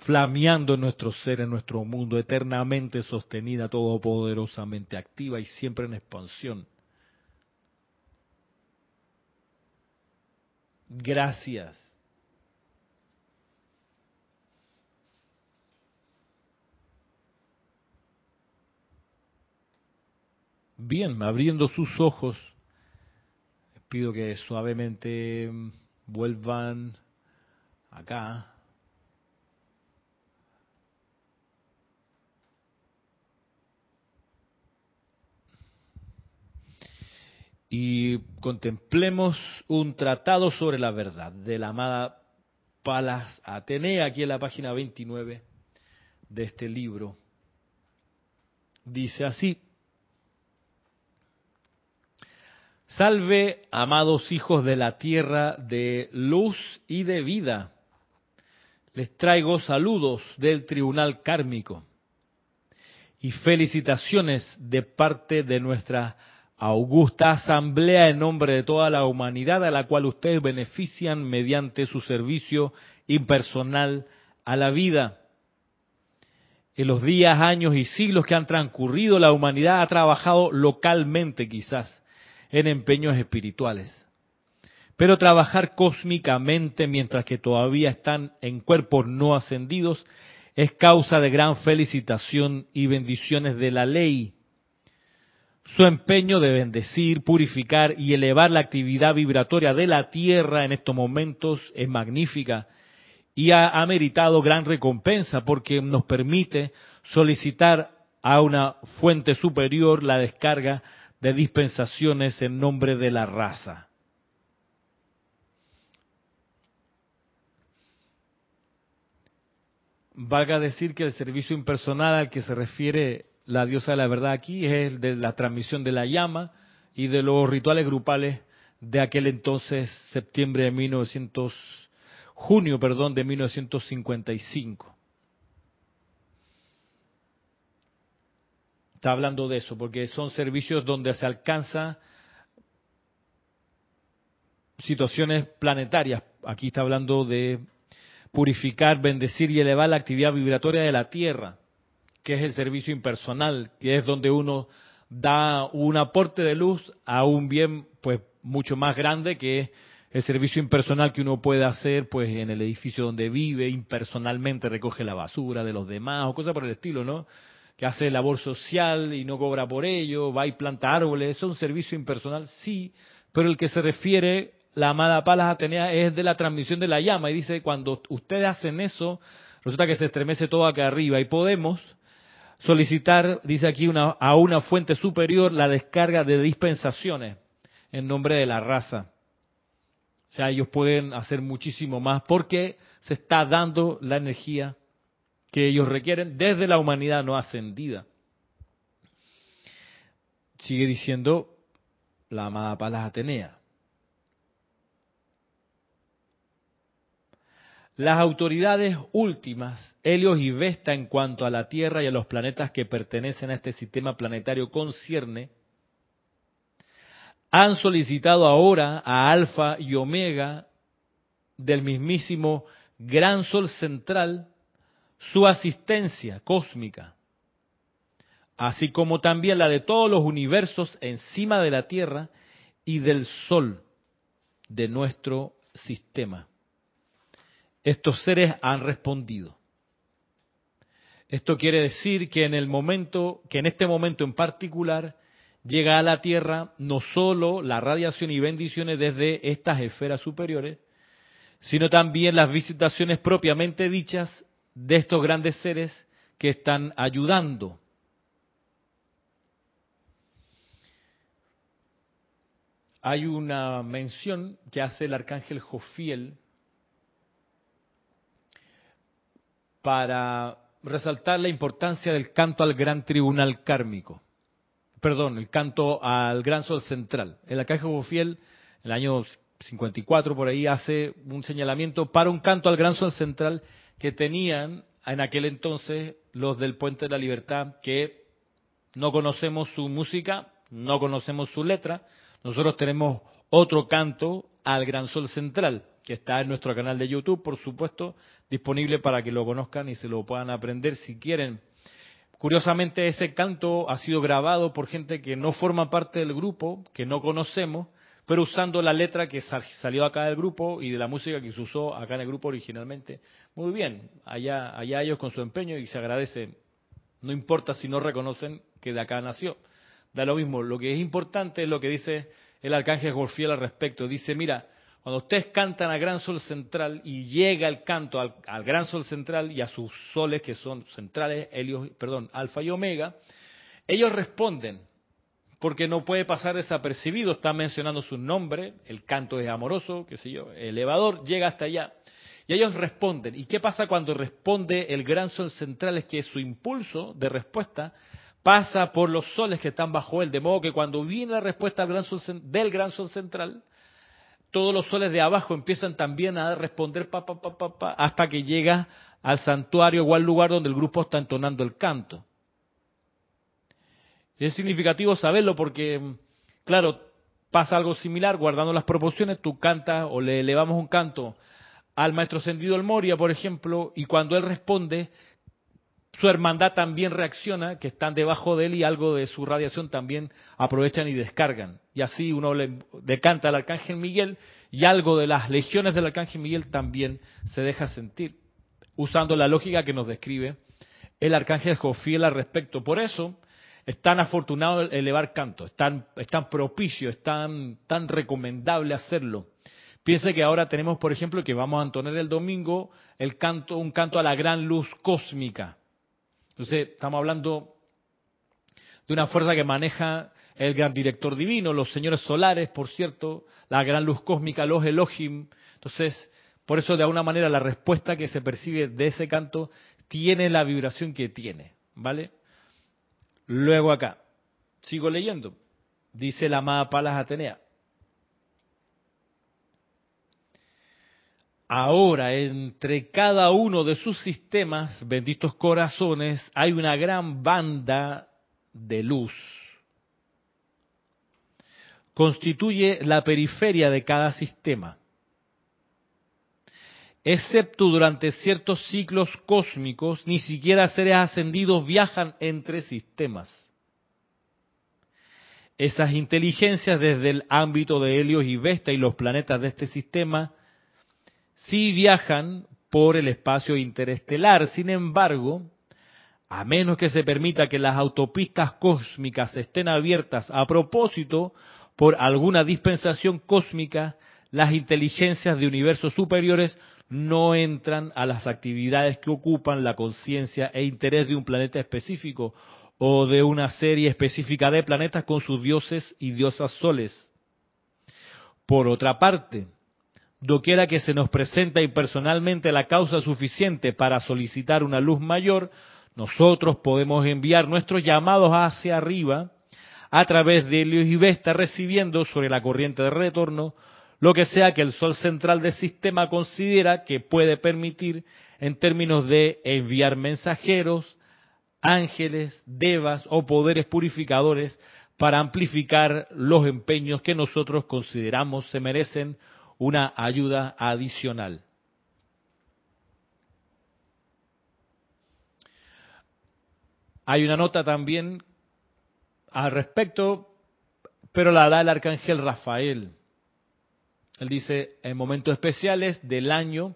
flameando en nuestro ser, en nuestro mundo, eternamente sostenida, todopoderosamente activa y siempre en expansión. Gracias. Bien, abriendo sus ojos, pido que suavemente vuelvan acá y contemplemos un tratado sobre la verdad de la amada Palas Atenea, aquí en la página 29 de este libro. Dice así, Salve, amados hijos de la tierra de luz y de vida. Les traigo saludos del tribunal kármico y felicitaciones de parte de nuestra augusta asamblea en nombre de toda la humanidad a la cual ustedes benefician mediante su servicio impersonal a la vida. En los días, años y siglos que han transcurrido, la humanidad ha trabajado localmente quizás en empeños espirituales. Pero trabajar cósmicamente mientras que todavía están en cuerpos no ascendidos es causa de gran felicitación y bendiciones de la ley su empeño de bendecir, purificar y elevar la actividad vibratoria de la Tierra en estos momentos es magnífica y ha, meritado gran recompensa porque nos permite solicitar a una fuente superior la descarga de dispensaciones en nombre de la raza. Valga decir que el servicio impersonal al que se refiere la diosa de la verdad aquí es el de la transmisión de la llama y de los rituales grupales de aquel entonces, septiembre de 1900, junio, perdón, de 1955. Está hablando de eso, porque son servicios donde se alcanza situaciones planetarias. Aquí está hablando de purificar, bendecir y elevar la actividad vibratoria de la Tierra que es el servicio impersonal, que es donde uno da un aporte de luz a un bien pues mucho más grande que el servicio impersonal que uno puede hacer pues en el edificio donde vive, impersonalmente recoge la basura de los demás o cosas por el estilo, ¿no? Que hace labor social y no cobra por ello, va y planta árboles, es un servicio impersonal, sí, pero el que se refiere la amada Palas Atenea es de la transmisión de la llama y dice cuando ustedes hacen eso, resulta que se estremece todo acá arriba y podemos solicitar, dice aquí, a una fuente superior la descarga de dispensaciones en nombre de la raza. O sea, ellos pueden hacer muchísimo más porque se está dando la energía que ellos requieren desde la humanidad no ascendida. Sigue diciendo la amada Palas Atenea. Las autoridades últimas, Helios y Vesta, en cuanto a la Tierra y a los planetas que pertenecen a este sistema planetario concierne, han solicitado ahora a Alfa y Omega del mismísimo Gran Sol Central su asistencia cósmica, así como también la de todos los universos encima de la Tierra y del Sol de nuestro sistema. Estos seres han respondido. Esto quiere decir que en el momento, que en este momento en particular, llega a la Tierra no solo la radiación y bendiciones desde estas esferas superiores, sino también las visitaciones propiamente dichas de estos grandes seres que están ayudando. Hay una mención que hace el arcángel Jofiel para resaltar la importancia del canto al gran tribunal kármico perdón, el canto al Gran Sol Central. El arcángel Jofiel, en el año 54 por ahí, hace un señalamiento para un canto al Gran Sol Central que tenían en aquel entonces los del Puente de la Libertad, que no conocemos su música, no conocemos su letra. Nosotros tenemos otro canto al Gran Sol Central, que está en nuestro canal de YouTube, por supuesto, disponible para que lo conozcan y se lo puedan aprender si quieren. Curiosamente, ese canto ha sido grabado por gente que no forma parte del grupo, que no conocemos, pero usando la letra que salió acá del grupo y de la música que se usó acá en el grupo originalmente. Muy bien, allá, allá ellos con su empeño y se agradece. No importa si no reconocen que de acá nació. Da lo mismo. Lo que es importante es lo que dice el arcángel Gorfiel al respecto. Dice, mira, cuando ustedes cantan al gran sol central y llega el canto al, gran sol central y a sus soles que son centrales, perdón, alfa y omega, ellos responden porque no puede pasar desapercibido, están mencionando su nombre, el canto es amoroso, qué sé yo, el elevador llega hasta allá. Y ellos responden. ¿Y qué pasa cuando responde el gran sol central? Es que su impulso de respuesta pasa por los soles que están bajo él, de modo que cuando viene la respuesta del gran sol central, todos los soles de abajo empiezan también a responder pa, pa, pa, pa, hasta que llega al santuario o al lugar donde el grupo está entonando el canto. Es significativo saberlo porque, claro, pasa algo similar, guardando las proporciones, tú cantas o le elevamos un canto al maestro Sendido el Moria, por ejemplo, y cuando él responde, su hermandad también reacciona, que están debajo de él y algo de su radiación también aprovechan y descargan. Y así uno le decanta al arcángel Miguel y algo de las legiones del arcángel Miguel también se deja sentir, usando la lógica que nos describe el arcángel Jofiel al respecto. Por eso es tan afortunado elevar canto, es tan, tan propicio, es tan, tan recomendable hacerlo. Piense que ahora tenemos, por ejemplo, que vamos a entonar el domingo el canto, un canto a la gran luz cósmica entonces, estamos hablando de una fuerza que maneja el gran director divino, los señores solares, por cierto, la gran luz cósmica, los Elohim. Entonces, por eso de alguna manera la respuesta que se percibe de ese canto tiene la vibración que tiene, ¿vale? Luego acá, sigo leyendo, dice la amada Palas Atenea. Ahora, entre cada uno de sus sistemas, benditos corazones, hay una gran banda de luz. Constituye la periferia de cada sistema. Excepto durante ciertos ciclos cósmicos, ni siquiera seres ascendidos viajan entre sistemas. Esas inteligencias desde el ámbito de Helios y Vesta y los planetas de este sistema sí viajan por el espacio interestelar. Sin embargo, a menos que se permita que las autopistas cósmicas estén abiertas a propósito por alguna dispensación cósmica, las inteligencias de universos superiores no entran a las actividades que ocupan la conciencia e interés de un planeta específico o de una serie específica de planetas con sus dioses y diosas soles. Por otra parte, doquiera que se nos presenta impersonalmente la causa suficiente para solicitar una luz mayor, nosotros podemos enviar nuestros llamados hacia arriba a través de Helios y Vesta, recibiendo sobre la corriente de retorno lo que sea que el Sol central del sistema considera que puede permitir en términos de enviar mensajeros, ángeles, devas o poderes purificadores para amplificar los empeños que nosotros consideramos se merecen una ayuda adicional. Hay una nota también al respecto, pero la da el arcángel Rafael. Él dice, en momentos especiales del año,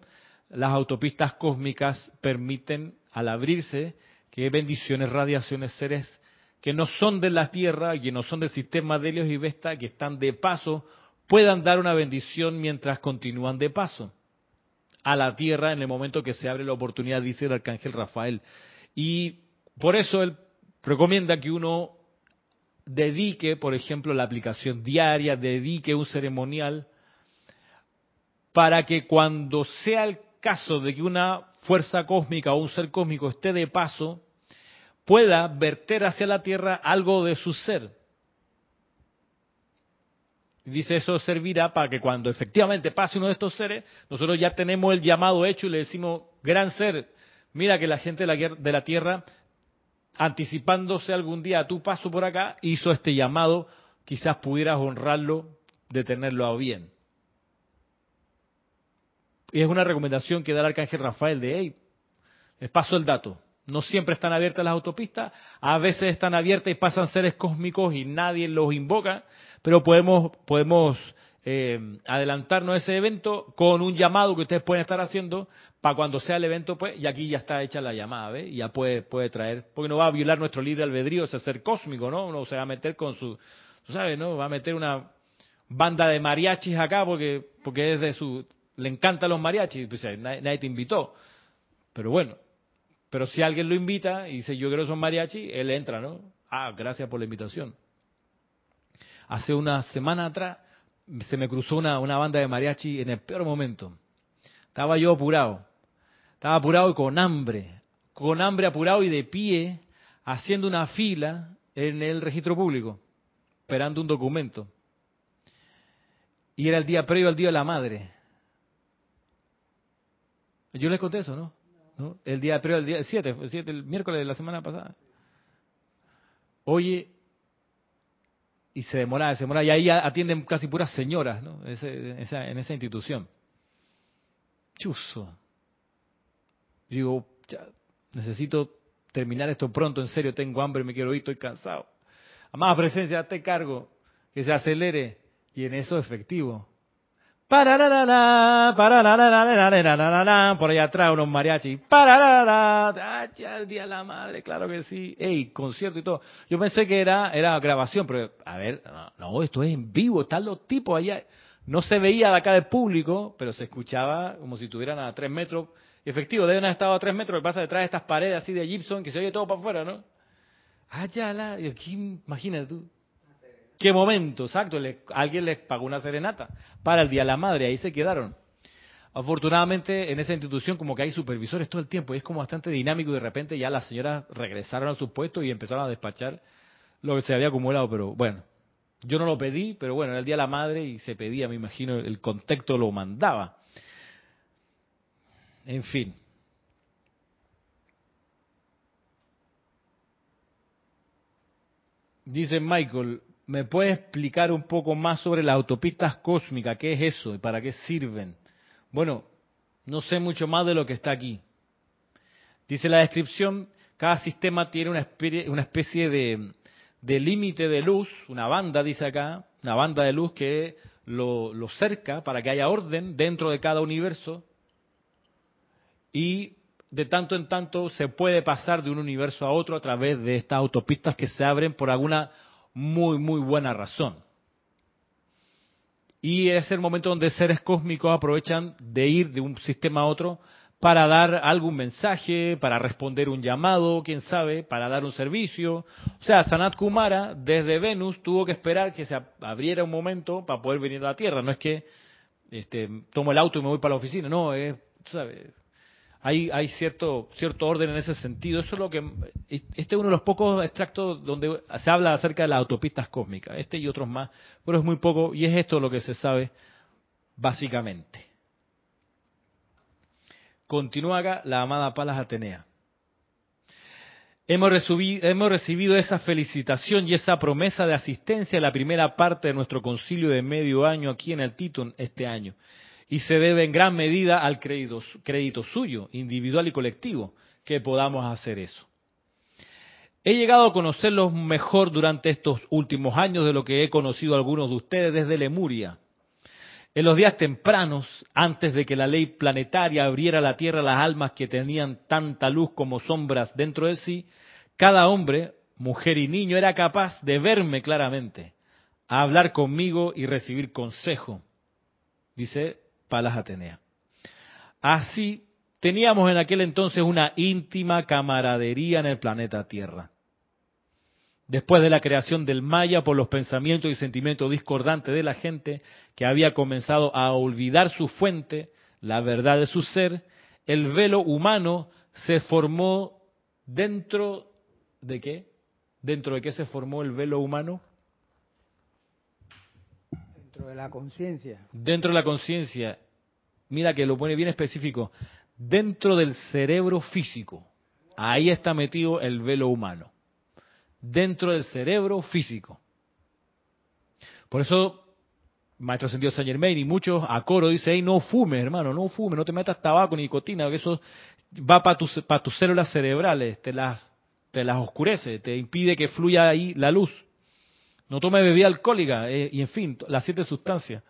las autopistas cósmicas permiten, al abrirse, que bendiciones, radiaciones, seres que no son de la Tierra que no son del sistema de Helios y Vesta, que están de paso, puedan dar una bendición mientras continúan de paso a la Tierra en el momento que se abre la oportunidad, dice el Arcángel Rafael. Y por eso él recomienda que uno dedique, por ejemplo, la aplicación diaria, dedique un ceremonial, para que cuando sea el caso de que una fuerza cósmica o un ser cósmico esté de paso, pueda verter hacia la tierra algo de su ser. Dice eso servirá para que cuando efectivamente pase uno de estos seres, nosotros ya tenemos el llamado hecho y le decimos, gran ser, mira que la gente de la tierra, anticipándose algún día a tu paso por acá, hizo este llamado, quizás pudieras honrarlo, de tenerlo a bien. Y es una recomendación que da el arcángel Rafael de, hey, les paso el dato. No siempre están abiertas las autopistas, a veces están abiertas y pasan seres cósmicos y nadie los invoca, pero podemos, podemos eh, adelantarnos a ese evento con un llamado que ustedes pueden estar haciendo para cuando sea el evento, pues, y aquí ya está hecha la llamada, ¿ves? Y ya puede, puede traer, porque no va a violar nuestro libre albedrío ese ser cósmico, ¿no? Uno se va a meter con su, sabes, ¿no? Va a meter una banda de mariachis acá porque, porque es de su, le encantan los mariachis, pues nadie te invitó. Pero bueno, pero si alguien lo invita y dice, yo quiero son mariachi, él entra, ¿no? Ah, gracias por la invitación. Hace una semana atrás se me cruzó una, una banda de mariachi en el peor momento. Estaba yo apurado. Estaba apurado y con hambre. Con hambre apurado y de pie, haciendo una fila en el registro público, esperando un documento. Y era el día previo al Día de la Madre. Yo les conté eso, ¿no? El día previo, el día 7, el, el miércoles de la semana pasada. Oye, y se demora, se demora, y ahí atienden casi puras señoras, ¿no? en esa institución. Chuzo. Digo, necesito terminar esto pronto, en serio, tengo hambre, me quiero ir, estoy cansado. Amada presencia, te cargo, que se acelere, y en eso efectivo. Por allá atrás unos mariachis. El día la madre, claro que sí. Ey, concierto y todo. Yo pensé que era, era grabación, pero a ver, no, esto es en vivo, están los tipos allá. No se veía de acá del público, pero se escuchaba como si estuvieran a tres metros. Efectivo, deben haber estado a tres metros, que pasa detrás de estas paredes así de Gibson, que se oye todo para afuera, ¿no? Ah, ya la, imagínate tú. ¿Qué momento? Exacto, alguien les pagó una serenata para el Día de la Madre, ahí se quedaron. Afortunadamente en esa institución como que hay supervisores todo el tiempo y es como bastante dinámico y de repente ya las señoras regresaron a sus puestos y empezaron a despachar lo que se había acumulado, pero bueno, yo no lo pedí, pero bueno, era el Día de la Madre y se pedía, me imagino, el contexto lo mandaba. En fin. Dice Michael, ¿Me puede explicar un poco más sobre las autopistas cósmicas? ¿Qué es eso y para qué sirven? Bueno, no sé mucho más de lo que está aquí. Dice la descripción, cada sistema tiene una especie, de, límite de luz, una banda, dice acá, una banda de luz que lo, lo cerca para que haya orden dentro de cada universo y de tanto en tanto se puede pasar de un universo a otro a través de estas autopistas que se abren por alguna muy, muy buena razón. Y es el momento donde seres cósmicos aprovechan de ir de un sistema a otro para dar algún mensaje, para responder un llamado, quién sabe, para dar un servicio. O sea, Sanat Kumara desde Venus tuvo que esperar que se abriera un momento para poder venir a la Tierra. No es que este, tomo el auto y me voy para la oficina. No, es, ¿sabes? Hay, hay cierto, cierto orden en ese sentido. Eso es lo que, este es uno de los pocos extractos donde se habla acerca de las autopistas cósmicas. Este y otros más, pero es muy poco y es esto lo que se sabe básicamente. Continúa acá la amada Palas Atenea. Hemos recibido, hemos recibido, esa felicitación y esa promesa de asistencia a la primera parte de nuestro concilio de medio año aquí en el Titón este año y se debe en gran medida al crédito, suyo, individual y colectivo, que podamos hacer eso. He llegado a conocerlos mejor durante estos últimos años de lo que he conocido a algunos de ustedes desde Lemuria. En los días tempranos, antes de que la ley planetaria abriera a la Tierra las almas que tenían tanta luz como sombras dentro de sí, cada hombre, mujer y niño era capaz de verme claramente, a hablar conmigo y recibir consejo. Dice Palas Atenea. Así, teníamos en aquel entonces una íntima camaradería en el planeta Tierra. Después de la creación del Maya por los pensamientos y sentimientos discordantes de la gente que había comenzado a olvidar su fuente, la verdad de su ser, el velo humano se formó dentro de qué? ¿Dentro de qué se formó el velo humano? Dentro de la conciencia. Dentro de la conciencia. Mira que lo pone bien específico. Dentro del cerebro físico. Ahí está metido el velo humano. Dentro del cerebro físico. Por eso, Maestro Sentido Saint Germain y muchos a coro dicen, hey, no fumes, hermano, no fumes, no te metas tabaco ni nicotina, que eso va para tus, para tus células cerebrales, te las, te las oscurece, te impide que fluya ahí la luz. No tome bebida alcohólica eh, y en fin, las siete sustancias.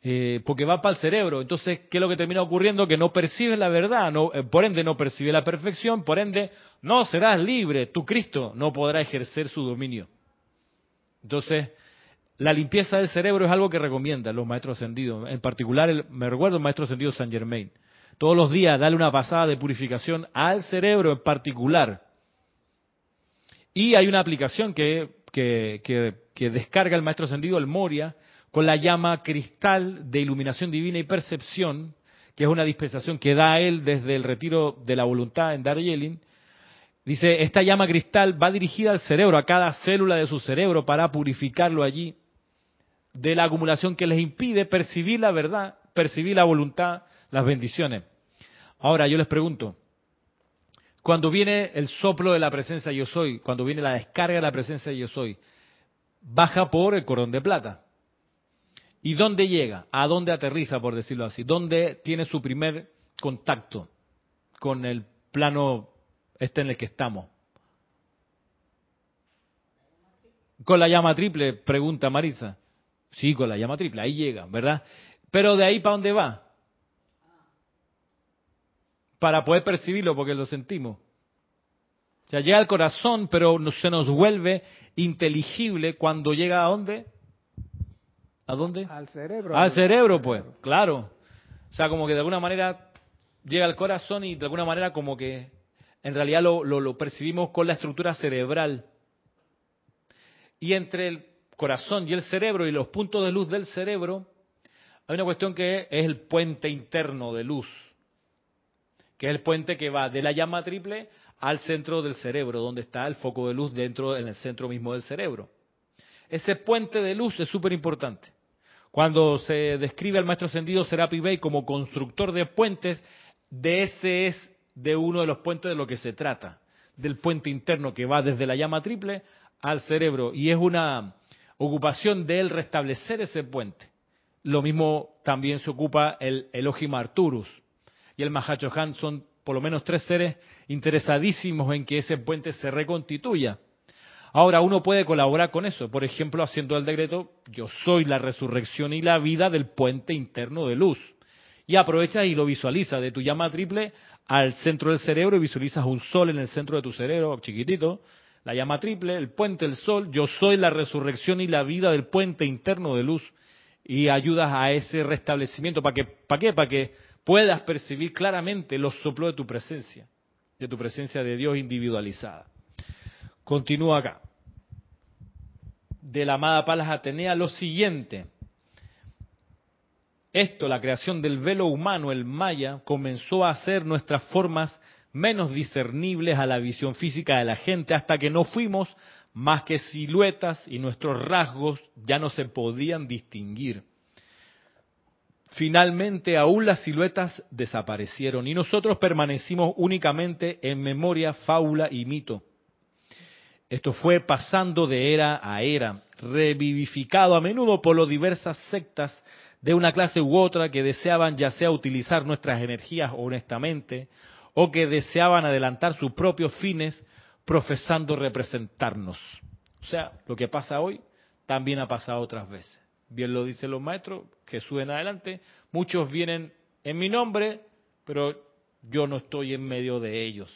Eh, porque va para el cerebro. Entonces, ¿qué es lo que termina ocurriendo? Que no percibes la verdad, no, eh, por ende no percibe la perfección, por ende no serás libre, tu Cristo no podrá ejercer su dominio. Entonces, la limpieza del cerebro es algo que recomiendan los maestros ascendidos, en particular me recuerdo el maestro ascendido San Germain. Todos los días darle una pasada de purificación al cerebro en particular. Y hay una aplicación que que, descarga el maestro ascendido, el Moria, con la llama cristal de iluminación divina y percepción, que es una dispensación que da él desde el retiro de la voluntad en Darjeeling. Dice, esta llama cristal va dirigida al cerebro, a cada célula de su cerebro, para purificarlo allí de la acumulación que les impide percibir la verdad, percibir la voluntad, las bendiciones. Ahora yo les pregunto, cuando viene el soplo de la presencia yo soy, cuando viene la descarga de la presencia yo soy, baja por el corón de plata. ¿Y dónde llega? ¿A dónde aterriza, por decirlo así? ¿Dónde tiene su primer contacto con el plano este en el que estamos? Con la llama triple, pregunta Marisa. Sí, con la llama triple, ahí llega, ¿verdad? Pero de ahí para dónde va? Para poder percibirlo porque lo sentimos. O sea, llega al corazón, pero se nos vuelve inteligible cuando llega a dónde? ¿A dónde? Al cerebro. Al cerebro, pues, claro. O sea, como que de alguna manera llega al corazón y de alguna manera como que en realidad lo, lo percibimos con la estructura cerebral. Y entre el corazón y el cerebro y los puntos de luz del cerebro, hay una cuestión que es el puente interno de luz que es el puente que va de la llama triple al centro del cerebro, donde está el foco de luz dentro, en el centro mismo del cerebro. Ese puente de luz es súper importante. Cuando se describe al maestro ascendido Serapi Bey como constructor de puentes, de ese es de uno de los puentes de lo que se trata, del puente interno que va desde la llama triple al cerebro. Y es una ocupación de él restablecer ese puente. Lo mismo también se ocupa el Elohim Arturus, y el Mahachohan son por lo menos tres seres interesadísimos en que ese puente se reconstituya. Ahora uno puede colaborar con eso, por ejemplo, haciendo el decreto, yo soy la resurrección y la vida del puente interno de luz. Y aprovechas y lo visualiza de tu llama triple al centro del cerebro y visualizas un sol en el centro de tu cerebro, chiquitito, la llama triple, el puente, el sol, yo soy la resurrección y la vida del puente interno de luz. Y ayudas a ese restablecimiento. ¿Para qué? ¿Para qué? Para que puedas percibir claramente los soplos de tu presencia, de tu presencia de Dios individualizada. Continúa acá. De la amada Palas Atenea, lo siguiente. Esto, la creación del velo humano, el maya, comenzó a hacer nuestras formas menos discernibles a la visión física de la gente hasta que no fuimos más que siluetas y nuestros rasgos ya no se podían distinguir. Finalmente, aún las siluetas desaparecieron y nosotros permanecimos únicamente en memoria, fábula y mito. Esto fue pasando de era a era, revivificado a menudo por las diversas sectas de una clase u otra que deseaban ya sea utilizar nuestras energías honestamente o que deseaban adelantar sus propios fines profesando representarnos. O sea, lo que pasa hoy también ha pasado otras veces. Bien lo dicen los maestros que suben adelante. Muchos vienen en mi nombre, pero yo no estoy en medio de ellos.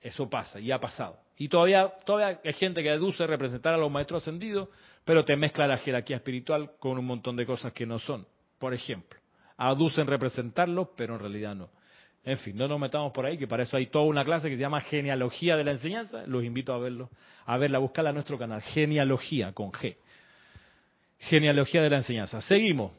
Eso pasa y ha pasado. Y todavía, todavía hay gente que deduce representar a los maestros ascendidos, pero te mezcla la jerarquía espiritual con un montón de cosas que no son. Por ejemplo, aducen representarlos, pero en realidad no. En fin, no nos metamos por ahí, que para eso hay toda una clase que se llama Genealogía de la Enseñanza. Los invito a verlo, a verla, a buscarla en nuestro canal. Genealogía con G. Genealogía de la Enseñanza. Seguimos.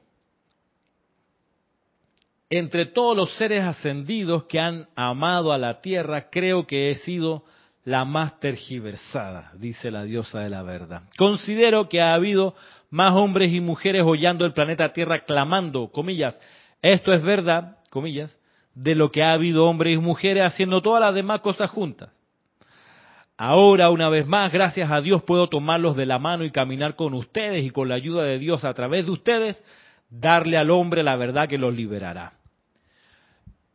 Entre todos los seres ascendidos que han amado a la tierra, creo que he sido la más tergiversada, dice la diosa de la verdad. Considero que ha habido más hombres y mujeres hollando el planeta Tierra clamando, comillas, esto es verdad, comillas, de lo que ha habido hombres y mujeres haciendo todas las demás cosas juntas. Ahora, una vez más, gracias a Dios puedo tomarlos de la mano y caminar con ustedes y con la ayuda de Dios a través de ustedes, darle al hombre la verdad que los liberará.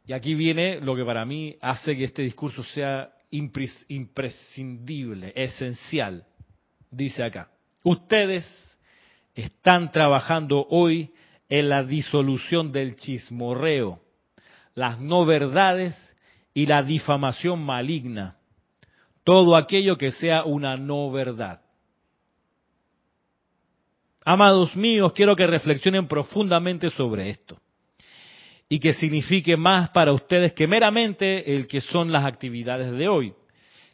Y aquí viene lo que para mí hace que este discurso sea imprescindible, esencial. Dice acá, ustedes están trabajando hoy en la disolución del chismorreo las no verdades y la difamación maligna. Todo aquello que sea una no verdad. Amados míos, quiero que reflexionen profundamente sobre esto y que signifique más para ustedes que meramente el que son las actividades de hoy.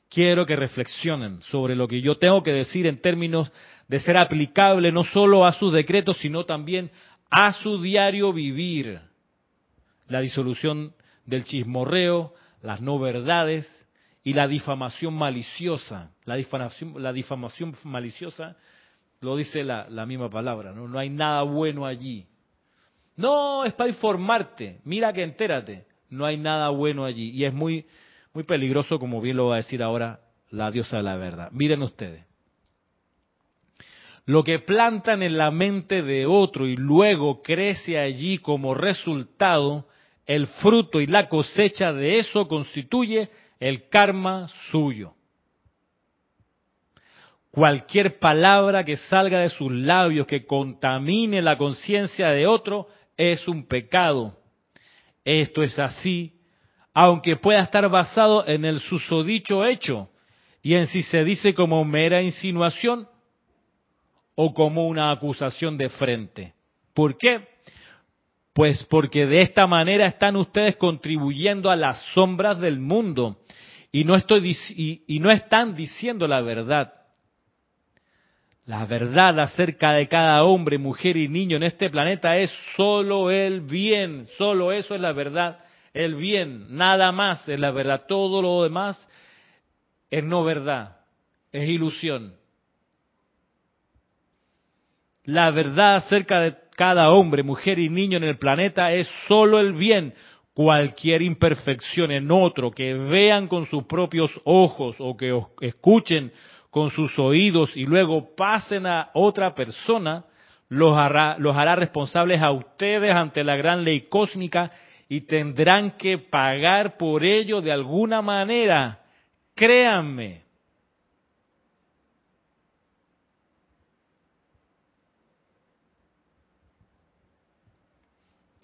Quiero que reflexionen sobre lo que yo tengo que decir en términos de ser aplicable no solo a sus decretos, sino también a su diario vivir la disolución del chismorreo, las no verdades y la difamación maliciosa. La difamación, la difamación maliciosa lo dice la, misma palabra, ¿no? no hay nada bueno allí. No, es para informarte, mira que entérate, no hay nada bueno allí. Y es muy, muy peligroso, como bien lo va a decir ahora la diosa de la verdad. Miren ustedes. Lo que plantan en la mente de otro y luego crece allí como resultado el fruto y la cosecha de eso constituye el karma suyo. Cualquier palabra que salga de sus labios que contamine la conciencia de otro es un pecado. Esto es así, aunque pueda estar basado en el susodicho hecho y en si se dice como mera insinuación o como una acusación de frente. ¿Por qué? Pues porque de esta manera están ustedes contribuyendo a las sombras del mundo y no, estoy, y, no están diciendo la verdad. La verdad acerca de cada hombre, mujer y niño en este planeta es solo el bien, solo eso es la verdad, el bien, nada más es la verdad, todo lo demás es no verdad, es ilusión. La verdad acerca de cada hombre, mujer y niño en el planeta es solo el bien. Cualquier imperfección en otro que vean con sus propios ojos o que escuchen con sus oídos y luego pasen a otra persona, los hará, los hará responsables a ustedes ante la gran ley cósmica y tendrán que pagar por ello de alguna manera. Créanme,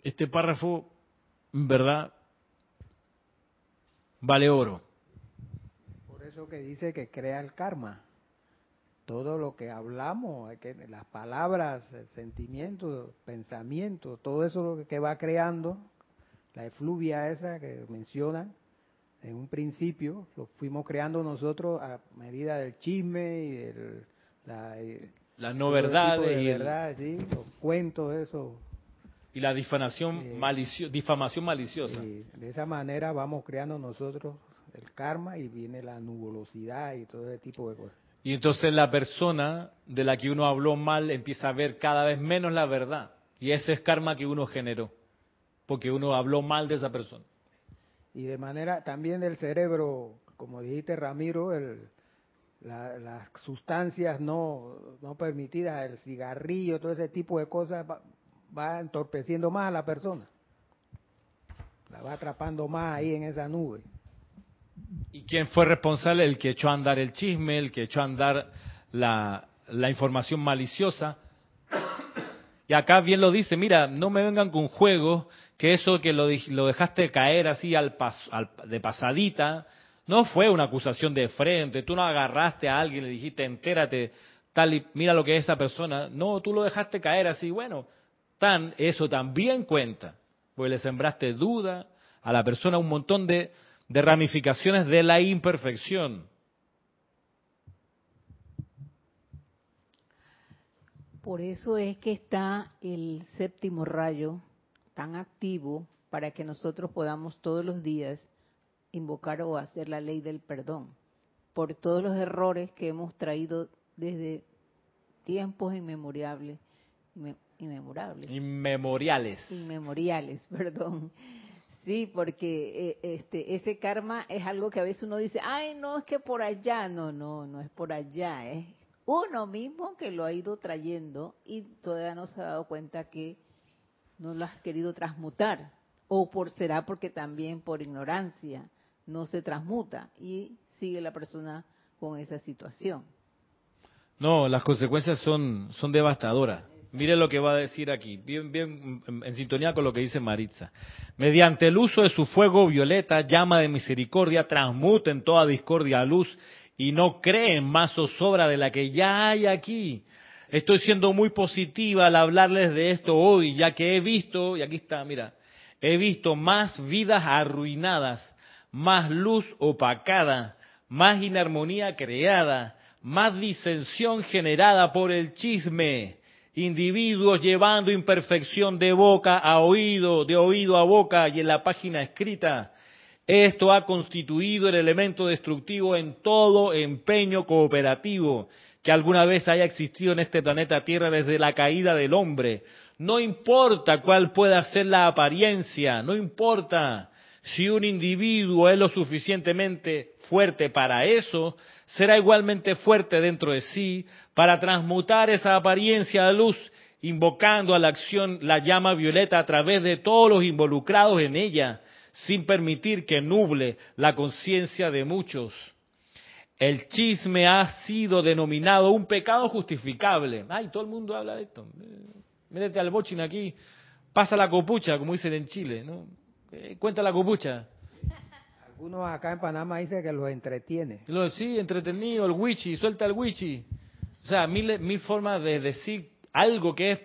este párrafo, en verdad, vale oro. Por eso que dice que crea el karma. Todo lo que hablamos, las palabras, el sentimiento, pensamiento, todo eso lo que va creando, la efluvia esa que mencionan, en un principio, lo fuimos creando nosotros a medida del chisme y del, la, La no verdad de y, el- verdad, sí, los cuentos, eso. Y la difamación, malicio- difamación maliciosa. Y de esa manera vamos creando nosotros el karma y viene la nubulosidad y todo ese tipo de cosas. Y entonces la persona de la que uno habló mal empieza a ver cada vez menos la verdad. Y ese es karma que uno generó, porque uno habló mal de esa persona. Y de manera también del cerebro, como dijiste Ramiro, el, la- las sustancias no, no permitidas, el cigarrillo, todo ese tipo de cosas va, entorpeciendo más a la persona. La va atrapando más ahí en esa nube. ¿Y quién fue responsable? El que echó a andar el chisme, el que echó a andar la, información maliciosa. Y acá bien lo dice, mira, no me vengan con juegos, que eso que lo, lo dejaste caer así al pas- al- de pasadita, no fue una acusación de frente, tú no agarraste a alguien le dijiste, entérate, tal y mira lo que es esa persona. No, tú lo dejaste caer así, bueno, tan, eso también cuenta, porque le sembraste duda a la persona, un montón de, de ramificaciones de la imperfección. Por eso es que está el séptimo rayo tan activo para que nosotros podamos todos los días invocar o hacer la ley del perdón por todos los errores que hemos traído desde tiempos inmemorables, inme- inmemorables, Inmemoriales. inmemoriales, perdón. Sí, porque eh, este ese karma es algo que a veces uno dice, ay, no, es que por allá, no, no, no es por allá, es uno mismo que lo ha ido trayendo y todavía no se ha dado cuenta que no lo has querido transmutar. O por será porque también por ignorancia no se transmuta y sigue la persona con esa situación. No, las consecuencias son, son devastadoras. Mire lo que va a decir aquí, bien, bien en, sintonía con lo que dice Maritza. Mediante el uso de su fuego violeta, llama de misericordia, transmuten toda discordia a luz y no creen más zozobra de la que ya hay aquí. Estoy siendo muy positiva al hablarles de esto hoy, ya que he visto, y aquí está, mira, he visto más vidas arruinadas, más luz opacada, más inarmonía creada, más disensión generada por el chisme, individuos llevando imperfección de boca a oído, de oído a boca y en la página escrita. Esto ha constituido el elemento destructivo en todo empeño cooperativo que alguna vez haya existido en este planeta Tierra desde la caída del hombre. No importa cuál pueda ser la apariencia, no importa. Si un individuo es lo suficientemente fuerte para eso, será igualmente fuerte dentro de sí para transmutar esa apariencia a luz, invocando a la acción la llama violeta a través de todos los involucrados en ella, sin permitir que nuble la conciencia de muchos. El chisme ha sido denominado un pecado justificable. Ay, todo el mundo habla de esto. Métete al bochin aquí, pasa la copucha, como dicen en Chile, ¿no? Eh, cuenta la copucha. Algunos acá en Panamá dicen que los entretiene. Lo, sí, entretenido, el wichi, suelta el wichi. O sea, mil, mil formas de decir algo que es,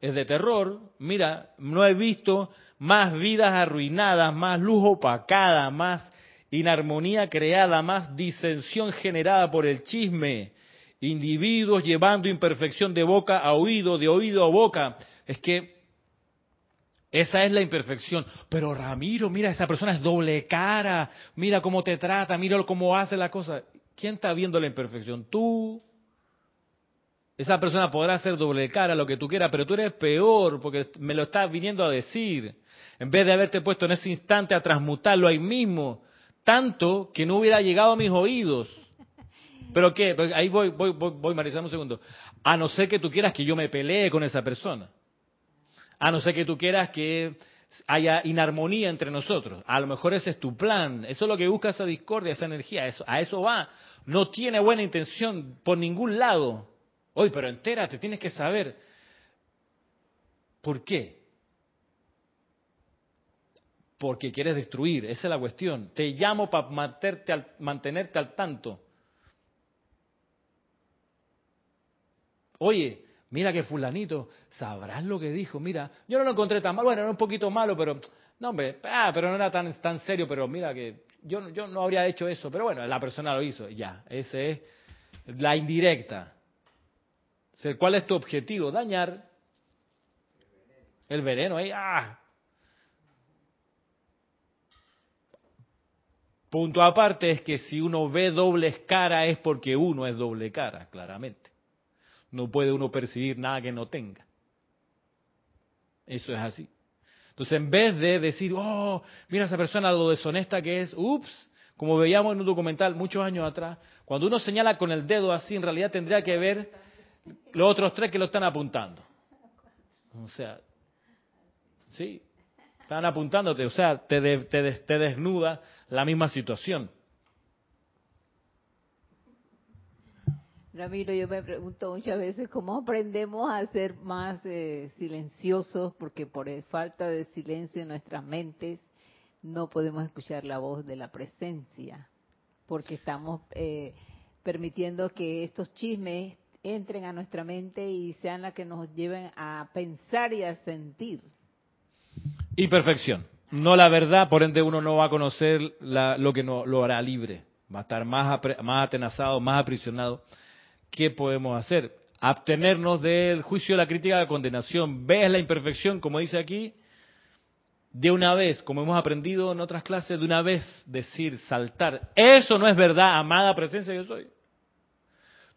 es de terror. Mira, no he visto más vidas arruinadas, más luz opacada, más inarmonía creada, más disensión generada por el chisme. Individuos llevando imperfección de boca a oído, de oído a boca. Es que esa es la imperfección. Pero Ramiro, mira, esa persona es doble cara. Mira cómo te trata, mira cómo hace la cosa. ¿Quién está viendo la imperfección? Tú. Esa persona podrá ser doble cara, lo que tú quieras, pero tú eres peor porque me lo estás viniendo a decir. En vez de haberte puesto en ese instante a transmutarlo ahí mismo, tanto que no hubiera llegado a mis oídos. ¿Pero qué? Pues ahí voy, voy, voy, voy, Marisa, un segundo. A no ser que tú quieras que yo me pelee con esa persona. A no ser que tú quieras que haya inarmonía entre nosotros. A lo mejor ese es tu plan. Eso es lo que busca esa discordia, esa energía. Eso, a eso va. No tiene buena intención por ningún lado. Oye, pero entérate, tienes que saber. ¿Por qué? Porque quieres destruir. Esa es la cuestión. Te llamo para mantenerte al, mantenerte al tanto. Oye, mira que fulanito, sabrás lo que dijo, mira, yo no lo encontré tan malo, bueno, era un poquito malo, pero, no hombre, ah, pero no era tan, tan serio, pero mira que yo, yo no habría hecho eso, pero bueno, la persona lo hizo, ya, esa es la indirecta. ¿Cuál es tu objetivo? Dañar. El veneno ahí, ¡ah! Punto aparte es que si uno ve dobles cara es porque uno es doble cara, claramente. No puede uno percibir nada que no tenga. Eso es así. Entonces, en vez de decir, oh, mira esa persona lo deshonesta que es, ups, como veíamos en un documental muchos años atrás, cuando uno señala con el dedo así, en realidad tendría que ver los otros tres que lo están apuntando. O sea, sí, están apuntándote, o sea, te, te desnuda la misma situación. Ramiro, yo me pregunto muchas veces cómo aprendemos a ser más eh, silenciosos, porque por falta de silencio en nuestras mentes no podemos escuchar la voz de la presencia, porque estamos eh, permitiendo que estos chismes entren a nuestra mente y sean las que nos lleven a pensar y a sentir. Y perfección, no la verdad, por ende uno no va a conocer lo que no, lo hará libre, va a estar más, más atenazado, más aprisionado ¿qué podemos hacer? Abtenernos del juicio, la crítica, la condenación. ¿Ves la imperfección, como dice aquí? De una vez, como hemos aprendido en otras clases, de una vez decir, saltar. Eso no es verdad, amada presencia yo soy.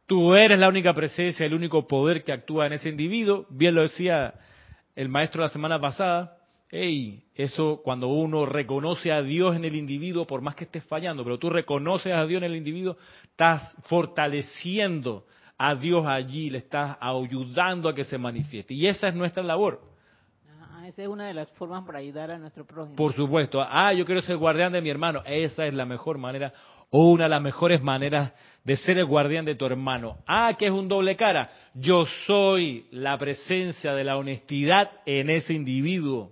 Tú eres la única presencia, el único poder que actúa en ese individuo. Bien lo decía el maestro la semana pasada. Hey, eso cuando uno reconoce a Dios en el individuo, por más que estés fallando, pero tú reconoces a Dios en el individuo, estás fortaleciendo a Dios allí, le estás ayudando a que se manifieste. Y esa es nuestra labor. Ah, esa es una de las formas para ayudar a nuestro prójimo. Por supuesto. Ah, yo quiero ser guardián de mi hermano. Esa es la mejor manera o una de las mejores maneras de ser el guardián de tu hermano. Ah, que es un doble cara. Yo soy la presencia de la honestidad en ese individuo.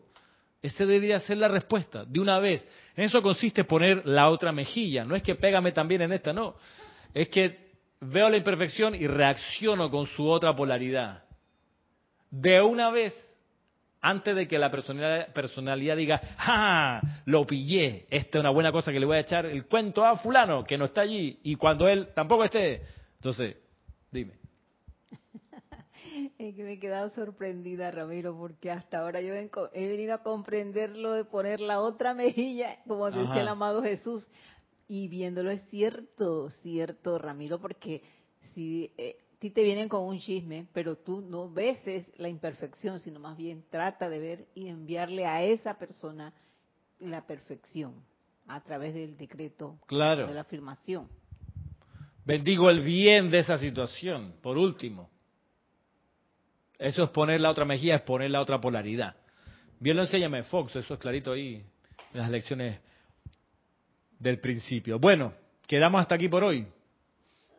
Esa debería ser la respuesta, de una vez. En eso consiste poner la otra mejilla. No es que pégame también en esta, no. Es que veo la imperfección y reacciono con su otra polaridad. De una vez, antes de que la personalidad, diga, ¡ah! Lo pillé. Esta es una buena cosa que le voy a echar el cuento a fulano, que no está allí, y cuando él tampoco esté. Entonces, dime. Es que me he quedado sorprendida, Ramiro, porque hasta ahora yo he venido a comprender lo de poner la otra mejilla, como decía el amado Jesús, y viéndolo es cierto, cierto, Ramiro, porque si eh, ti te vienen con un chisme, pero tú no ves la imperfección, sino más bien trata de ver y enviarle a esa persona la perfección a través del decreto claro. de la afirmación. Bendigo el bien de esa situación, por último. Eso es poner la otra mejilla, es poner la otra polaridad. Bien lo enséñame Fox, eso es clarito ahí en las lecciones del principio. Bueno, quedamos hasta aquí por hoy,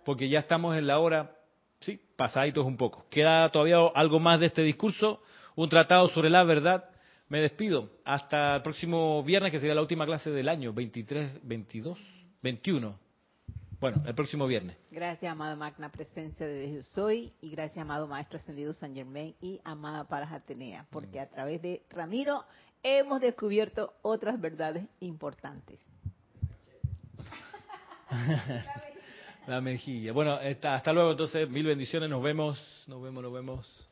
porque ya estamos en la hora, sí, pasaditos un poco. Queda todavía algo más de este discurso, un tratado sobre la verdad. Me despido. Hasta el próximo viernes, que sería la última clase del año, 23, 22, 21. Bueno, el próximo viernes. Gracias, amada Magna Presencia de Dios Soy, y gracias, amado Maestro Ascendido San Germain y amada Paras Atenea, porque a través de Ramiro hemos descubierto otras verdades importantes. La mejilla. Bueno, hasta luego entonces, mil bendiciones, nos vemos, nos vemos, nos vemos.